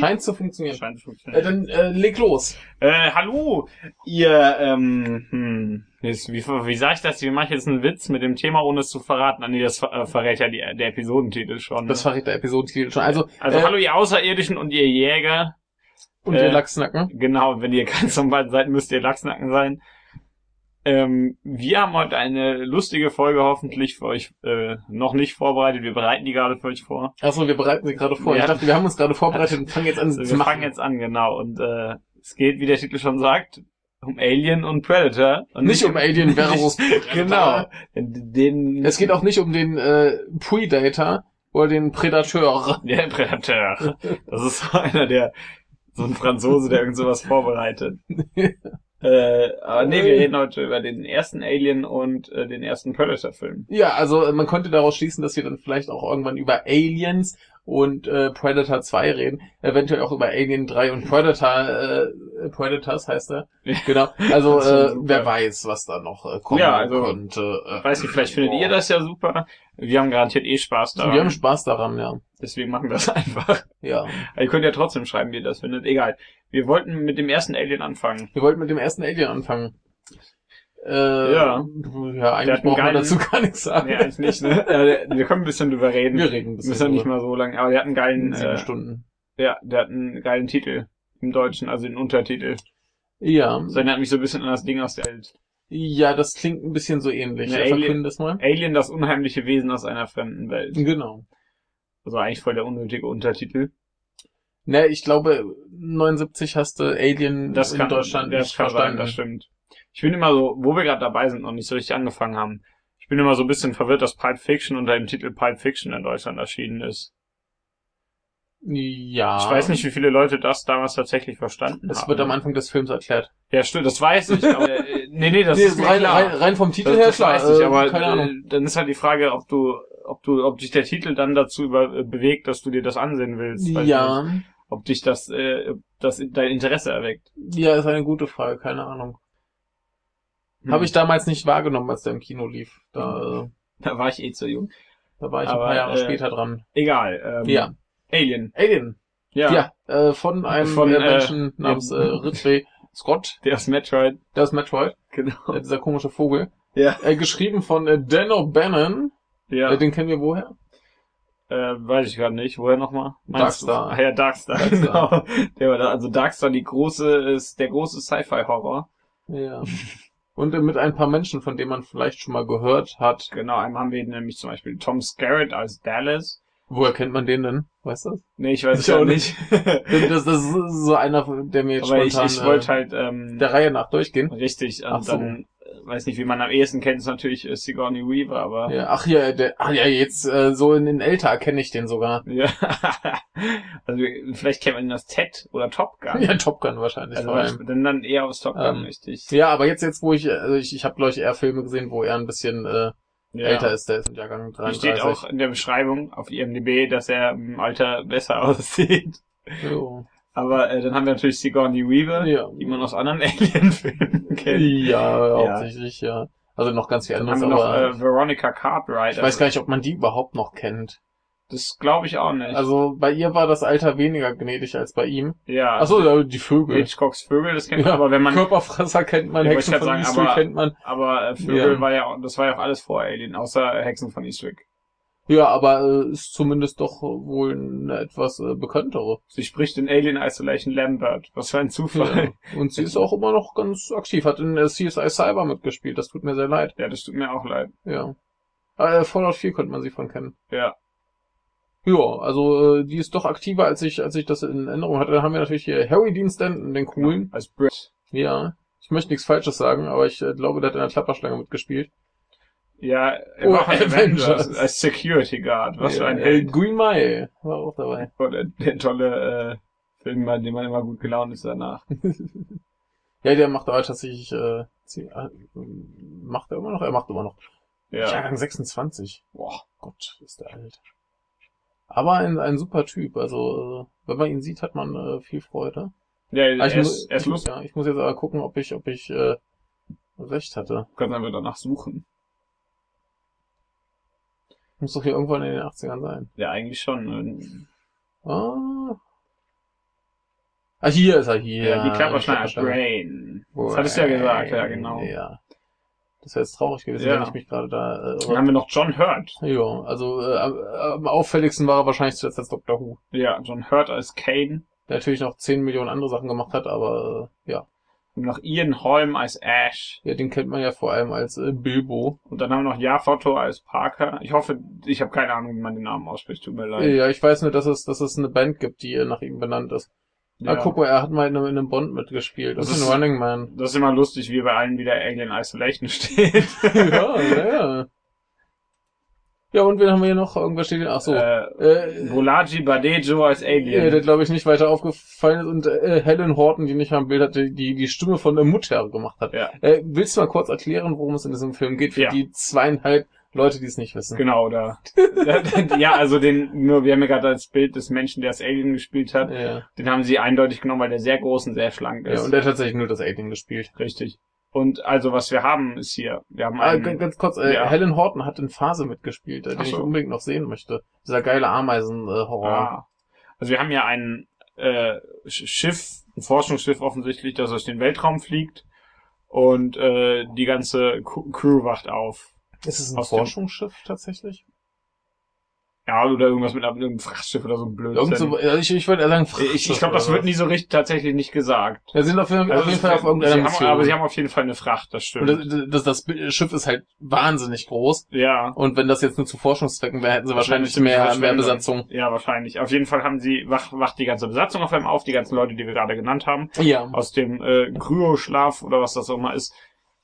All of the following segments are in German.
Scheint zu funktionieren. Scheint zu Äh, funktionieren. dann äh, leg los. Äh, hallo, ihr, ähm, hm, wie, wie sag ich das? Wie mache ich jetzt einen Witz mit dem Thema, ohne es zu verraten? Ah, nee, das ver- äh, verrät ja die, der Episodentitel schon. Das ne? verrät der Episodentitel schon. Also, also äh, hallo, ihr Außerirdischen und ihr Jäger. und äh, ihr Lachsnacken. Genau, wenn ihr ganz normal seid, müsst ihr Lachsnacken sein. Ähm, wir haben heute eine lustige Folge hoffentlich für euch äh, noch nicht vorbereitet. Wir bereiten die gerade für euch vor. Achso, wir bereiten sie gerade vor. Ja. Ich dachte, wir haben uns gerade vorbereitet und fangen jetzt an Also zu wir machen. fangen jetzt an, genau. Und äh, es geht, wie der Titel schon sagt, um Alien und Predator. Und Nicht um Alien versus Nicht- Genau. Den, Es geht auch nicht um den äh, Predator oder den Predateur. Der Predator. Das ist so einer, der, so ein Franzose, der irgend sowas vorbereitet. Äh, aber nee, wir reden heute über den ersten Alien und äh, den ersten Predator-Film. Ja, also äh, man konnte daraus schließen, dass wir dann vielleicht auch irgendwann über Aliens und äh, Predator 2 reden. Eventuell auch über Alien 3 und Predator, äh, Predators heißt er. Genau. Also äh, wer weiß, was da noch äh, kommen Ja, also, könnte. Äh, Weiß nicht, vielleicht findet ihr das ja super. Wir haben garantiert eh Spaß daran. Wir haben Spaß daran, ja. Deswegen machen wir das einfach. Ja. Ihr könnt ja trotzdem schreiben, wie ihr das findet. Egal. Wir wollten mit dem ersten Alien anfangen. Wir wollten mit dem ersten Alien anfangen. Äh, Ja. Ja, eigentlich wir geilen- dazu gar nichts sagen. Nee, eigentlich nicht, ne? Äh, wir können ein bisschen drüber reden. Wir reden ein bisschen. Müssen ja nicht mal so lang, aber der hat einen geilen, Sieben äh, Stunden. ja, der hat einen geilen Titel im Deutschen, also den Untertitel. Ja. Das erinnert mich so ein bisschen an das Ding aus der Welt. Ja, das klingt ein bisschen so ähnlich. Ja, Ja, Alien- das mal. Alien, das unheimliche Wesen aus einer fremden Welt. Genau. Also eigentlich voll der unnötige Untertitel. Ne, ich glaube, 79 hast du Alien Das in kann, Deutschland das nicht kann sein, verstanden. das stimmt. Ich bin immer so, wo wir gerade dabei sind und nicht so richtig angefangen haben. Ich bin immer so ein bisschen verwirrt, dass Pulp Fiction unter dem Titel Pulp Fiction in Deutschland erschienen ist. ja. Ich weiß nicht, wie viele Leute das damals tatsächlich verstanden Es haben. wird am Anfang des Films erklärt. Ja, stimmt, das weiß ich, aber äh, nee, nee, das Nee, ist rein, rein, rein vom Titel das, her das klar. weiß ich, äh, aber keine äh, Ahnung. dann ist halt die Frage, ob du, ob du, ob dich der Titel dann dazu über, äh, bewegt, dass du dir das ansehen willst. Weiß nicht. Ja, Ob dich das, äh, das dein Interesse erweckt. ja, ist eine gute Frage, keine Ahnung. Hm. Habe ich damals nicht wahrgenommen, als der im Kino lief. Da, äh, Da war ich eh zu jung. da war ich Aber, ein paar Jahre äh, später dran. Egal. Ähm, Ja. Alien. Alien. Ja. Ja, äh, von einem Von, äh, äh, Menschen namens äh, Ridley Scott. Der ist Metroid. Das ist Metroid, Genau. äh, dieser komische Vogel. Ja. Äh, geschrieben von äh, Dan O'Bannon. Ja. Äh, den kennen wir woher? Äh, weiß ich gerade nicht. Woher nochmal? Darkstar. Ah, ja, Darkstar. Darkstar. Genau. Der war da, also Darkstar, die große, ist der große Sci-Fi-Horror. Ja. Und äh, mit ein paar Menschen, von denen man vielleicht schon mal gehört hat. Genau, einmal haben wir nämlich zum Beispiel Tom Skerritt als Dallas. Woher kennt man den denn? Weißt du das? Nee, ich weiß Ich es auch nicht. Das, das ist so einer, der mir jetzt Aber ich, spontan ich wollte äh, halt, ähm, der Reihe nach durchgehen. richtig, und Ach so. dann, weiß nicht, wie man am ehesten kennt, ist natürlich äh, Sigourney Weaver, aber, Ja, ach ja, der, ach ja, jetzt äh, so in den älter kenne ich den sogar. ja. also, vielleicht kennt man ihn als Ted oder Top Gun. Ja, Top Gun wahrscheinlich also, vor allem. dann, dann eher aus Top Gun, Ähm, richtig. Ja, aber jetzt, jetzt wo ich, also ich, ich habe glaube ich eher Filme gesehen, wo er ein bisschen äh, Ja. älter ist, der ist im Jahrgang Hier 33. steht auch in der Beschreibung auf IMDb, dass er im Alter besser aussieht. Jo. Aber äh, dann haben wir natürlich Sigourney Weaver, Ja. die man aus anderen Alien-Filmen kennt. Ja, hauptsächlich, ja. Also noch ganz viel anderes, haben wir noch aber äh, Veronica Cartwright. ich weiß gar nicht, ob man die überhaupt noch kennt. Das glaube ich auch nicht. Also bei ihr war das Alter weniger gnädig als bei ihm. ja, Achso, die Vögel. Hitchcocks Vögel, das kennt man, Ja, aber wenn man, Körperfresser kennt man, Hexen von sagen, Eastwick aber- kennt man. aber äh, Vögel Ja. war ja, das war ja auch alles vor Alien, außer Hexen von Eastwick. Ja, aber äh, ist zumindest doch wohl eine etwas äh, bekanntere. Sie spricht in Alien Isolation Lambert. Was für ein Zufall. Ja. Und sie ist auch immer noch ganz aktiv, hat in äh, CSI Cyber mitgespielt, das tut mir sehr leid. Ja, das tut mir auch leid. Ja. Äh, Fallout 4 könnte man sie von kennen. Ja. Ja, also äh, die ist doch aktiver, als ich, als ich das in Erinnerung hatte. Dann haben wir natürlich hier Harry Dean Stanton, den coolen. Als Brit. Ja. Ich möchte nichts Falsches sagen, aber ich äh, glaube, der hat in der Klapperschlange mitgespielt. Ja, er Oh, war ein Avengers. Avengers. Als Security Guard. Was für ja, ein äh, Held. Green Mile war auch dabei. Oh, der, der tolle äh, Film, bei dem man immer gut gelaunt ist danach. Ja, der macht aber tatsächlich, äh, äh, macht er immer noch? Er macht immer noch. Ja. Jahrgang 26. Boah. Gott, ist der alt. Aber ein, ein super Typ. Also, äh, wenn man ihn sieht, hat man äh, viel Freude. Ja, Ah, er ich, muss, ist, er ist lustig. ja, ich muss jetzt aber gucken, ob ich, ob ich äh, recht hatte. Können wir danach suchen. Muss doch hier irgendwann in den 80ern sein. Ja, eigentlich schon. Ah. Ah, hier ist er hier. Ja, die Klapperschlange Klapperschlange. Brain. Das hattest du ja gesagt, ja, genau. Ja. Das wäre jetzt traurig gewesen, Ja. wenn ich mich gerade da. Dann Äh, haben wir noch John Hurt. ja, also äh, am, am auffälligsten war er wahrscheinlich zuletzt als Dr. Who, Ja, John Hurt als Kane. der natürlich noch 10 Millionen andere Sachen gemacht hat, aber äh, ja. Und noch Ian Holm als Ash. Ja, den kennt man ja vor allem als äh, Bilbo. Und dann haben wir noch Jafoto als Parker. Ich hoffe, ich habe keine Ahnung, wie man den Namen ausspricht. Tut mir leid. Ja, ich weiß nur, dass es, dass es eine Band gibt, die äh, nach ihm benannt ist. Ja. Ah, guck mal, er hat mal in einem, in einem Bond mitgespielt. Das, Das ist ist- ein Running Man. Das ist immer lustig, wie bei allen wieder Alien Isolation steht. ja, ja, ja. Ja, und wen haben wir hier noch? Irgendwer steht hier. Ach so. Äh, Äh, Bolaji Badejo als Alien. Ja, der glaube ich nicht weiter aufgefallen ist und äh, Helen Horton, die nicht am Bild hatte, die die Stimme von der Mutter gemacht hat. Ja. Äh, willst du mal kurz erklären, worum es in diesem Film geht, für Ja. die zweieinhalb Leute, die es nicht wissen? Genau, da. ja, also den, nur wir haben ja gerade das Bild des Menschen, der das Alien gespielt hat. Ja. Den haben sie eindeutig genommen, weil der sehr groß und sehr schlank ja, ist. und er hat tatsächlich nur das Alien gespielt. Richtig. Und also was wir haben ist hier, wir haben Ah, einen, ganz, ganz kurz, äh, ja. Helen Horton hat in Phase mitgespielt, äh, den Ach ich so. unbedingt noch sehen möchte. Dieser geile Ameisen-Horror. ah, also wir haben hier ein äh, Sch- Schiff, ein Forschungsschiff offensichtlich, das durch den Weltraum fliegt und äh, die ganze Crew wacht auf. ist es ein Forschungsschiff tatsächlich? Ja, oder irgendwas mit einem Frachtschiff oder so ein Blödsinn. Irgend so, ja, ich, ich würde eher sagen, ich ich glaube, das wird nie so richtig tatsächlich nicht gesagt. Wir sind auf, jeden- auf jeden Fall auf sie irgendeiner haben, Mission. aber sie haben auf jeden Fall eine Fracht, das und stimmt. das, das, das Schiff ist halt wahnsinnig groß. ja. Und wenn das jetzt nur zu Forschungszwecken wäre, hätten sie wahrscheinlich eine mehr, mehr. Besatzung. Ja, wahrscheinlich. Auf jeden Fall haben sie, wach, wacht die ganze Besatzung auf einmal auf, die ganzen Leute, die wir gerade genannt haben, Ja. aus dem äh, Kryoschlaf oder was das auch immer ist.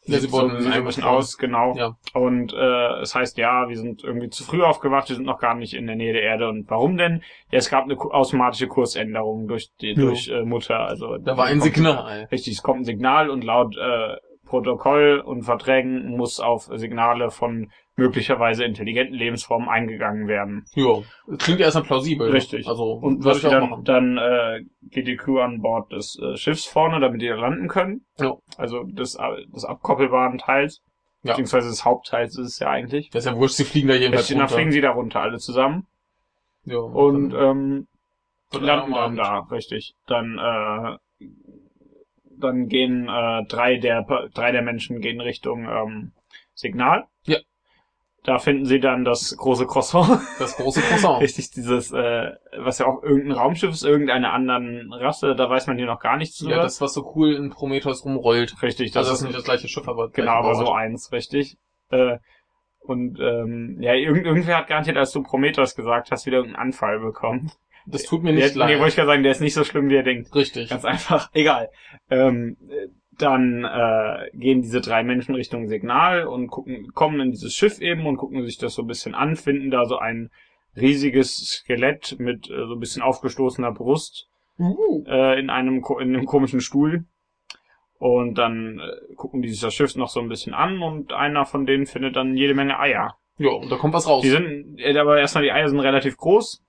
Ja, sie wurden- so sie ein wurden bisschen bekommen. aus, genau. Ja. Und äh, es heißt, ja, wir sind irgendwie zu früh aufgewacht, wir sind noch gar nicht in der Nähe der Erde. Und warum denn? Ja, es gab eine automatische Kursänderung durch die Ja. durch äh, Mutter. Also Da war ein Signal. Richtig, es kommt ein Signal und laut äh, Protokoll und Verträgen muss auf Signale von möglicherweise intelligenten Lebensformen eingegangen werden. Ja. Klingt erstmal plausibel. Richtig. Also, Und was wir dann, machen. dann äh, geht die Crew an Bord des äh, Schiffs vorne, damit die landen können. Ja. Also des, äh, des abkoppelbaren Teils. Ja. Beziehungsweise des Hauptteils ist es ja eigentlich. Das ist ja wurscht, sie fliegen da jedenfalls runter. fliegen sie da runter, alle zusammen. ja, Und ähm, landen dann da, richtig. Dann äh, dann gehen äh, drei der drei der Menschen gehen Richtung ähm, Signal. Da finden sie dann das große Croissant. Das große Croissant. Richtig, dieses, äh, was ja auch irgendein Raumschiff ist, irgendeiner anderen Rasse, da weiß man hier noch gar nichts drüber. ja, das, was so cool in Prometheus rumrollt. richtig, Das also das ist nicht das gleiche Schiff, aber genau, aber so eins, richtig. Äh, und ähm, ja, irgend, irgendwer hat garantiert, als du Prometheus gesagt hast, wieder irgendeinen Anfall bekommen. Das tut mir Der, nicht nee, wollte leid. ich gerade sagen, der ist nicht so schlimm, wie er denkt. Richtig. Ganz einfach. Egal. Ähm, äh, dann äh, gehen diese drei Menschen Richtung Signal und gucken, kommen in dieses Schiff eben und gucken sich das so ein bisschen an, finden da so ein riesiges Skelett mit äh, so ein bisschen aufgestoßener Brust Uh. äh, in einem in einem komischen Stuhl. Und dann äh, gucken die sich das Schiff noch so ein bisschen an und einer von denen findet dann jede Menge Eier. Ja, und da kommt was raus. Die sind, äh, aber erstmal die Eier sind relativ groß.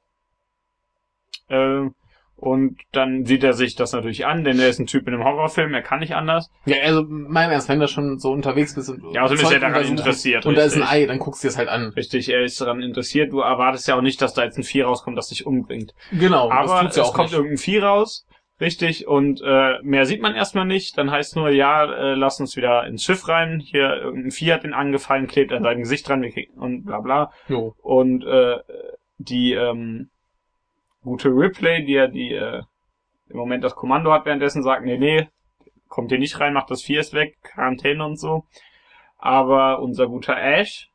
Äh, und dann sieht er sich das natürlich an, denn er ist ein Typ in einem Horrorfilm, er kann nicht anders. Ja, also, mein Ernst, wenn du schon so unterwegs bist und Ja, außerdem ist er daran interessiert, Und da ist ein richtig. Ei, dann guckst du dir das halt an. Richtig, er ist daran interessiert. Du erwartest ja auch nicht, dass da jetzt ein Vieh rauskommt, das dich umbringt. Genau, aber es kommt nicht. irgendein Vieh raus. Richtig, und äh, mehr sieht man erstmal nicht. Dann heißt nur, ja, äh, lass uns wieder ins Schiff rein. Hier, irgendein Vieh hat den angefallen, klebt an seinem Gesicht dran wir kriegen, und bla bla. Jo. Und äh, die ähm, gute Ripley, die ja die äh, im Moment das Kommando hat, währenddessen sagt, nee, nee, kommt hier nicht rein, macht das Vieh erst weg, Quarantäne und so. Aber unser guter Ash,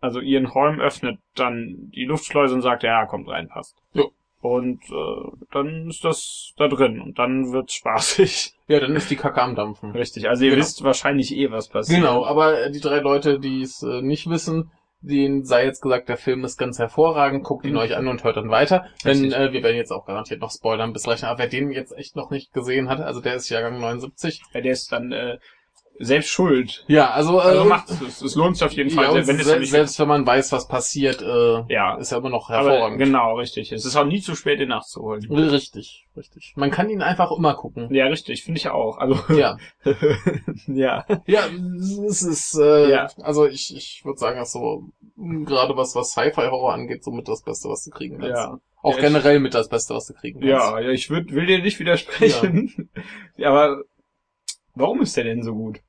also Ian Holm, öffnet dann die Luftschleuse und sagt, ja, kommt rein, passt. Jo. Und äh, dann ist das da drin und dann wird's spaßig. Ja, dann ist die Kacke am Dampfen. Richtig, also ihr Genau. wisst wahrscheinlich eh, was passiert. Genau, aber die drei Leute, die es äh, nicht wissen, denen sei jetzt gesagt, der Film ist ganz hervorragend, guckt ihn Mhm. euch an und hört dann weiter. Denn äh, wir werden jetzt auch garantiert noch spoilern bis gleich. Aber wer den jetzt echt noch nicht gesehen hat, also der ist Jahrgang 79. Ja, der ist dann äh, selbst schuld. Ja, also, äh, Also macht es. Es lohnt sich auf jeden Fall, ja, wenn es se nicht selbst wenn man weiß, was passiert, äh, Ja. ist ja immer noch aber hervorragend. genau, richtig. Es ist auch nie zu spät, den nachzuholen. Richtig, richtig. Man kann ihn einfach immer gucken. Ja, richtig, finde ich auch. Also Ja. ja. Ja, es ist, äh, Ja. also ich, ich würde sagen, dass so, mh, gerade was, was Sci-Fi-Horror angeht, somit das Beste, was du kriegen kannst. Ja. Auch Ja, generell mit das Beste, was du kriegen kannst. Ja, ja, ich würd, will dir nicht widersprechen. Ja. aber warum ist der denn so gut?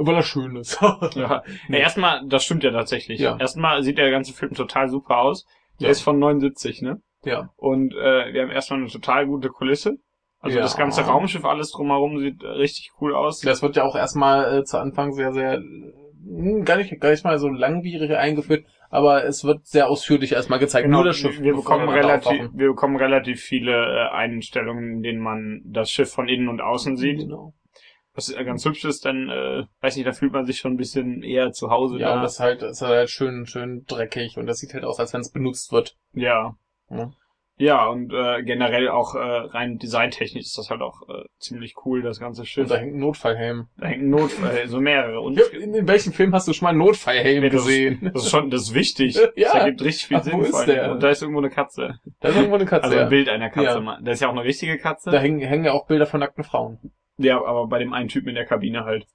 Weil er schön ist. Ja. ja erstmal, das stimmt ja tatsächlich. Ja. Erstmal sieht der ganze Film total super aus. Der Ja. ist von 79, ne? ja. Und äh, wir haben erstmal eine total gute Kulisse. Also Ja. das ganze Raumschiff, alles drumherum sieht äh, richtig cool aus. Das wird ja auch erstmal äh, zu Anfang sehr, sehr, mh, gar nicht, gar nicht mal so langwierig eingeführt, aber es wird sehr ausführlich erstmal gezeigt. Genau, Nur das Schiff. wir bekommen wir relativ, wir bekommen relativ viele äh, Einstellungen, in denen man das Schiff von innen und außen sieht. Genau. Was äh, ganz hübsch ist, dann, äh, weiß nicht, da fühlt man sich schon ein bisschen eher zu Hause Ja, und da. das ist halt, das ist halt schön, schön dreckig und das sieht halt aus, als wenn es benutzt wird. Ja. Ja. Ja, und äh, generell auch äh, rein designtechnisch ist das halt auch äh, ziemlich cool, das ganze Und Schiff. da hängt ein Notfallhelm. Da hängt ein Notfall, so mehrere. Und In, in welchem Film hast du schon mal einen Notfallhelm Nee, das, gesehen? ist, das ist schon, das ist wichtig. Ja. Das ergibt richtig viel Ach, Sinn. wo ist der? Und da ist irgendwo eine Katze. Da ist irgendwo eine Katze. Also ja. ein Bild einer Katze. Ja. Da ist ja auch eine richtige Katze. Da hängen, hängen ja auch Bilder von nackten Frauen. Ja, aber bei dem einen Typen in der Kabine halt.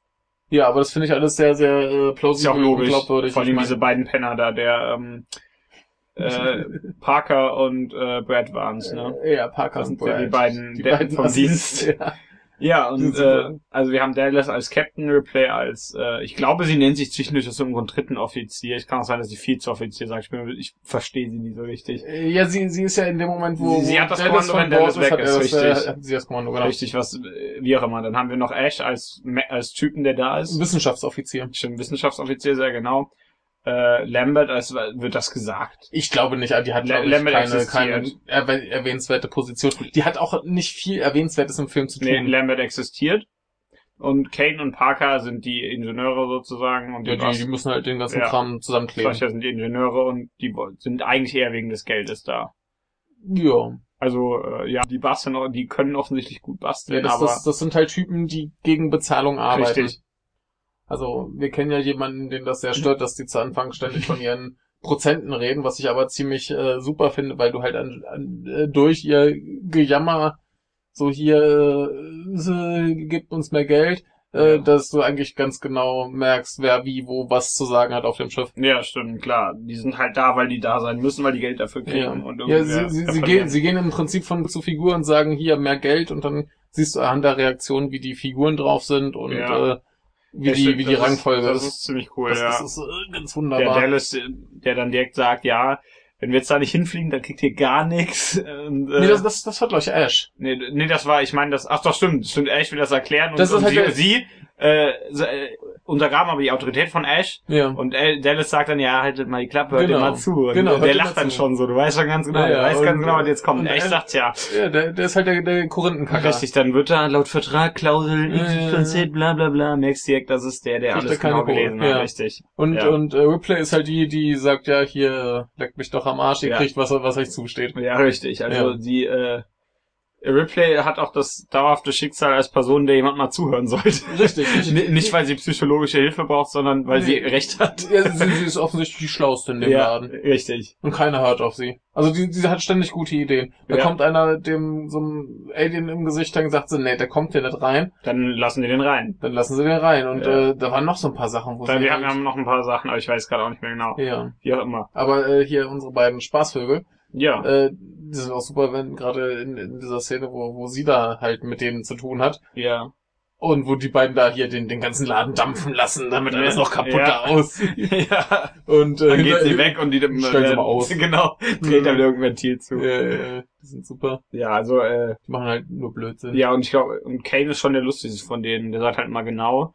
Ja, aber das finde ich alles sehr, sehr äh, Ist ja auch plausibel logisch. glaubwürdig. Vor allem diese beiden Penner da, der ähm, äh, Parker und äh, Brad waren's, ne? Ja, Parker und Brad. die beiden die der- beiden vom Assis, Dienst. Ja. Ja, und äh, also wir haben Dallas als Captain, Ripley als, äh, ich glaube, sie nennt sich zwischendurch aus irgendeinem dritten Offizier. Ich kann auch sein, dass sie Vizeoffizier sagt. Ich, bin, ich verstehe sie nie so richtig. Äh, Ja, sie, sie ist ja in dem Moment, wo, Sie- sie hat das Dallas Kommando, wenn Dallas weg ist, er das, äh, richtig. hat sie das Kommando, genau. Richtig, was, wie auch immer. Dann haben wir noch Ash als, als Typen, der da ist. Wissenschaftsoffizier. Stimmt, Wissenschaftsoffizier, sehr genau. Äh, Lambert, als wird das gesagt. Ich glaube nicht, die hat glaube ich, Lambert keine, existiert. keine erwäh- erwähnenswerte Position. Die hat auch nicht viel Erwähnenswertes im Film zu tun. Nee, Lambert existiert. Und Kane und Parker sind die Ingenieure sozusagen und die, ja, die, die müssen halt den ganzen Ja. Kram zusammenkleben. Solcher sind die Ingenieure und die sind eigentlich eher wegen des Geldes da. Ja. Also, äh, ja, die basteln, auch- die können offensichtlich gut ja basteln, das, aber das, das sind halt Typen, die gegen Bezahlung arbeiten. richtig. Also wir kennen ja jemanden, den das sehr stört, dass die zu Anfang ständig von ihren Prozenten reden, was ich aber ziemlich äh, super finde, weil du halt an, an, äh, durch ihr Gejammer so hier äh, gibt uns mehr Geld, äh, Ja. dass du eigentlich ganz genau merkst, wer wie wo was zu sagen hat auf dem Schiff. Ja, stimmt, klar. Die sind halt da, weil die da sein müssen, weil die Geld dafür kriegen. Ja, Und ja sie, sie, sie, gehen, sie gehen im Prinzip von zu Figur und sagen hier mehr Geld und dann siehst du anhand der Reaktion, wie die Figuren drauf sind und Ja. äh, wie Ja, die stimmt, wie die das ist- Rangfolge Das ist. ziemlich cool, Das, ja. das ist ganz der wunderbar. Dallas, äh, der dann direkt sagt, ja, wenn wir jetzt da nicht hinfliegen, dann kriegt ihr gar nichts. Und, äh, Nee, das, das, das war glaube ich Ash. nee, nee, das war, ich meine, das, ach doch, stimmt, stimmt, Ash will das erklären und, Das ist und halt sie, der- sie äh, äh, untergraben aber die Autorität von Ash Ja. und Dallas sagt dann, ja, haltet mal die Klappe, hört Genau. mal zu. Und Genau, der lacht dann zu. schon so, du weißt schon ganz genau, Ja, du ja, weißt und- ganz genau, was jetzt kommt. und Ash sagt ja, ja, der, der ist halt der, der Korinthenkacker. richtig, dann wird da laut Vertrag Klauseln Ja, ja. XYZ, bla bla bla, merkst direkt, das ist der, der alles genau gelesen hat, richtig. Und, Ja. und äh, Ripley ist halt die, die sagt, ja, hier, leckt mich doch am Arsch, ihr kriegt was, was euch zusteht. Ja, richtig. Also die äh, Ripley hat auch das dauerhafte Schicksal als Person, der jemand mal zuhören sollte. Richtig. N- Nicht, weil sie psychologische Hilfe braucht, sondern weil sie recht hat. Ja, sie, sie ist offensichtlich die Schlauste in dem ja, Laden. richtig. Und keiner hört auf sie. Also die, die hat ständig gute Ideen. Da Ja. kommt einer dem so einem Alien im Gesicht, dann sagt sie, nee, der kommt hier nicht rein. Dann lassen wir den rein. Dann lassen sie den rein. Und Ja. äh, da waren noch so ein paar Sachen, wo Dann, sie wir halt, haben noch ein paar Sachen, aber ich weiß gerade auch nicht mehr genau. Ja. Wie auch immer. Aber äh, hier unsere beiden Spaßvögel, Ja. äh, die sind auch super, wenn gerade in, in dieser Szene, wo, wo sie da halt mit denen zu tun hat. Ja. Und wo die beiden da hier den, den ganzen Laden dampfen lassen, damit alles noch kaputt Ja. aussieht. ja. Und äh, Dann geht sie weg und die Stellen sie mal aus. Genau. Dreht dann irgendein Ventil zu. Ja, ja, ja, die sind super. Ja, also, äh, Die machen halt nur Blödsinn. ja, und ich glaube, und Kane ist schon der lustigste von denen. Der sagt halt mal genau.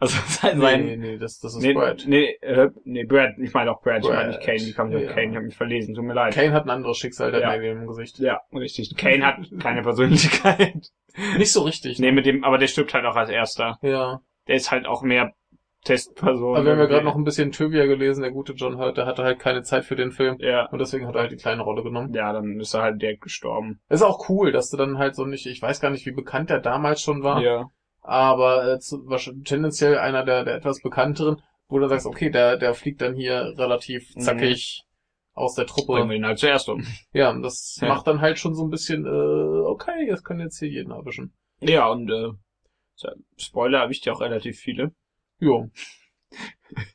Also sein, Nee, sein nee, nee, das, das ist nee, Brad. Nee, äh, nee, Brad, ich meine auch Brad, ich meine nicht Brad, Kane, wie kam ich auf ja. Kane, ich habe mich verlesen, tut mir leid. Kane hat ein anderes Schicksal, der Ja. Alien im Gesicht. Ja, richtig. Kane hat keine Persönlichkeit. Nicht so richtig. nee, mit dem, aber der stirbt halt auch als erster. Ja. Der ist halt auch mehr Testperson. Aber wir haben ja gerade noch ein bisschen Trivia gelesen, der gute John Hurt, der hatte halt keine Zeit für den Film. Ja. Und deswegen hat er halt die kleine Rolle genommen. Ja, dann ist er halt direkt gestorben. Ist auch cool, dass du dann halt so nicht, ich weiß gar nicht, wie bekannt der damals schon war. Ja. Aber äh, zu, tendenziell einer der, der etwas bekannteren, wo du sagst, okay, der, der fliegt dann hier relativ Mhm. zackig aus der Bringen Truppe. wir ihn halt zuerst um. Ja, und das Ja. macht dann halt schon so ein bisschen, äh, okay, jetzt können jetzt hier jeden erwischen. Ja, und äh, Spoiler erwischt ja auch relativ viele. Ja.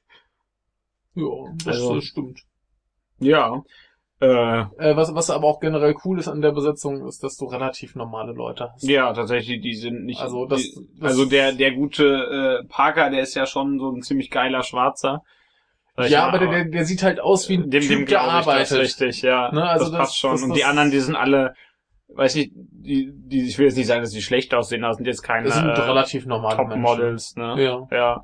Ja, das Also- äh, stimmt. Ja. Äh, Äh, was, was aber auch generell cool ist an der Besetzung, ist, dass du relativ normale Leute hast. ja, tatsächlich, die sind nicht. Also das- die, das- also der der gute äh, Parker, der ist ja schon so ein ziemlich geiler Schwarzer. Ja, mal, aber der, der, sieht halt aus wie ein dem, Typ, dem der glaube ich das arbeitet. richtig, ja. Ne, also das, das- passt schon. das- und die anderen, die sind alle, weiß nicht, die, die, ich will jetzt nicht sagen, dass die schlecht aussehen, aber sind jetzt keine Das sind äh, relativ normale Menschen. Top-Models, ne? Ja. Ja.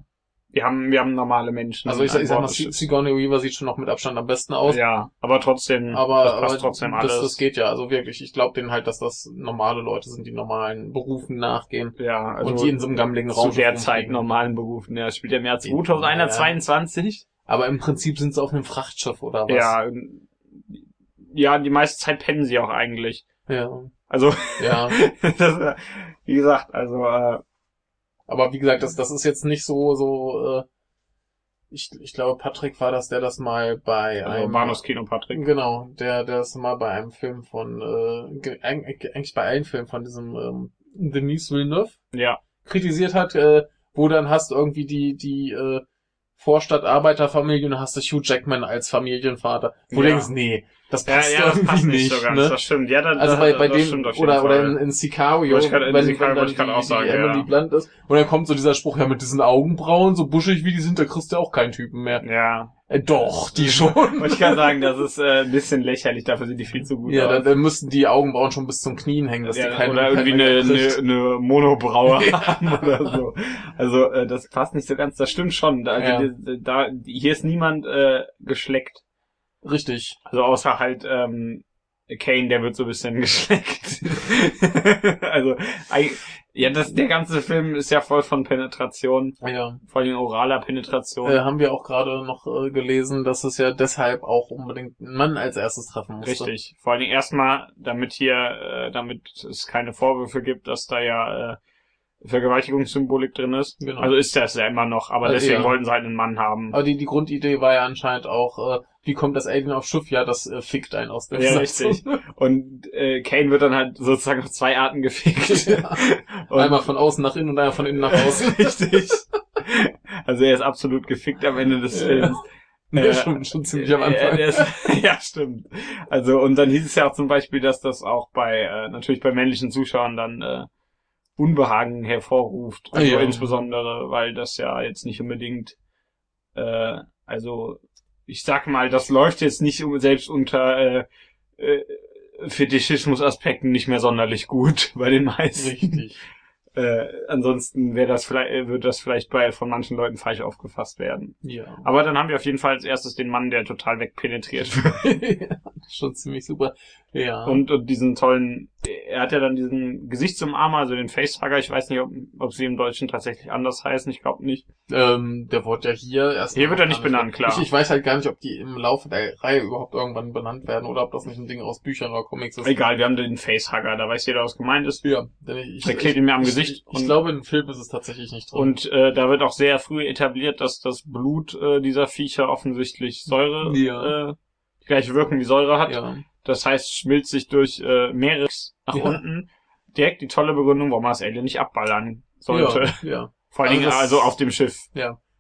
Wir haben, wir haben normale Menschen. Also ich, sag- ich sag mal, Sigourney Weaver sieht schon noch mit Abstand am besten aus. Ja, aber trotzdem, Aber, das passt aber trotzdem alles. das, das geht ja. Also wirklich, ich glaube denen halt, dass das normale Leute sind, die normalen Berufen nachgehen. ja, also und die in so einem gammeligen Raum zu der. Zeit normalen Berufen. Ja, spielt ja im Jahr Ja. 2122. Aber im Prinzip sind sie auf einem Frachtschiff oder was? Ja, ja, die meiste Zeit pennen sie auch eigentlich. Ja. Also, Ja. das, wie gesagt, also, äh, Aber wie gesagt, das, das ist jetzt nicht so, so, äh, ich, ich glaube, Patrick war das, der das mal bei also einem. Bahnhofs Kino Patrick. Genau, der, der das mal bei einem Film von, äh, ge- eigentlich bei allen Filmen von diesem ähm, Denis Villeneuve Ja, kritisiert hat, äh, wo dann hast du irgendwie die, die äh, Vorstadt-Arbeiterfamilie und hast du Hugh Jackman als Familienvater. Wo du Ja. denkst, nee, das ja, passt ja, das irgendwie passt nicht nicht. so ganz, ne? das stimmt. Ja, da, Also da, bei, bei das dem, oder, oder in, in Sicario, ich grad- in wenn, Sicario dann wollte ich grad die, auch sagen, die Emily ja. Blunt ist, und dann kommt so dieser Spruch, ja, mit diesen Augenbrauen, so buschig wie die sind, da kriegst du auch keinen Typen mehr. ja, Äh, doch, die schon. wollte ich gerade sagen, das ist äh, ein bisschen lächerlich, dafür sind die viel zu gut Ja, aus. dann, dann müssten die Augenbrauen schon bis zum Knien hängen, dass Ja, die keinen oder irgendwie eine, eine, eine Monobraue Ja. haben oder so. Also äh, das passt nicht so ganz, das stimmt schon. Also Ja. da, die, hier ist niemand äh, geschleckt. Richtig. Also außer halt ähm, Kane, der wird so ein bisschen geschleckt. also ja, das, der ganze Film ist ja voll von Penetration, Ja. vor allem oraler Penetration. Äh, haben wir auch gerade noch äh, gelesen, dass es ja deshalb auch unbedingt einen Mann als erstes treffen musste. Richtig. Vor allen Dingen erstmal, damit hier, äh, damit es keine Vorwürfe gibt, dass da ja äh, Vergewaltigungssymbolik drin ist. Genau. Also ist das ja immer noch, aber Äh, deswegen ja. wollten sie halt einen Mann haben. Aber die, die Grundidee war ja anscheinend auch, äh, wie kommt das Alien aufs Schiff? Ja, das äh, fickt einen aus der Ja, Besatzung. richtig. Und äh, Kane wird dann halt sozusagen auf zwei Arten gefickt. Ja. Einmal von außen nach innen und einmal von innen nach außen. Richtig. Also er ist absolut gefickt am Ende des. Films. Ja, Äh, schon, schon ziemlich am Äh, Anfang. der ist, ja, stimmt. Also und dann hieß es ja auch zum Beispiel, dass das auch bei äh, natürlich bei männlichen Zuschauern dann äh, Unbehagen hervorruft. Also Ja. insbesondere, weil das ja jetzt nicht unbedingt äh, also ich sag mal, das läuft jetzt nicht selbst unter äh, äh, Fetischismus-Aspekten nicht mehr sonderlich gut bei den meisten. Richtig. Äh, ansonsten wäre das vielleicht, äh, würde das vielleicht bei von manchen Leuten falsch aufgefasst werden. Ja. Aber dann haben wir auf jeden Fall als erstes den Mann, der total wegpenetriert wird. schon ziemlich super. Ja. Und, und diesen tollen, er hat ja dann diesen Gesichtsumarmer, also den Facehugger. Ich weiß nicht, ob, ob sie im Deutschen tatsächlich anders heißen. Ich glaube nicht. ähm, der wurde ja hier erst. Hier wird er nicht benannt, klar. Ich, ich weiß halt gar nicht, ob die im Laufe der Reihe überhaupt irgendwann benannt werden oder ob das nicht ein Ding aus Büchern oder Comics ist. Egal, wir haben den Facehugger. Da weiß jeder, was gemeint ist. Ja, denn ich, Der klebt ihn mir am ich, Gesicht Ich, ich glaube, im Film ist es tatsächlich nicht drin. Und äh, da wird auch sehr früh etabliert, dass das Blut äh, dieser Viecher offensichtlich Säure, Ja. äh, die gleiche Wirkung wie Säure hat. ja. Das heißt, schmilzt sich durch äh, Meeres nach Ja. unten. Direkt die tolle Begründung, warum man das Alien nicht abballern sollte. Ja, ja. Vor allen Also Dingen das- also auf dem Schiff.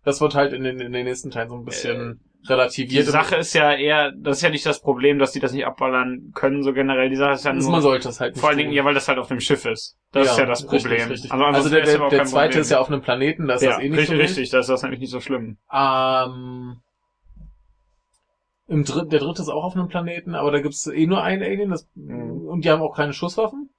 Das wird halt in den, in den nächsten Teilen so ein bisschen Die relativiert. Sache ist ja eher, das ist ja nicht das Problem, dass die das nicht abballern können, so generell. Die Sache ist ja ist, nur, man sollte es halt nicht vor allen Dingen, ja, weil das halt auf dem Schiff ist. Das ist ja das richtig, Problem. Richtig. Also, Also, der, der, der zweite Problem. ist ja auf einem Planeten, da ist ja, das eh nicht richtig, so wild. richtig, das ist das nämlich nicht so schlimm. Ähm, im Dritt, der dritte ist auch auf einem Planeten, aber da gibt's eh nur einen Alien das, Mhm. und die haben auch keine Schusswaffen.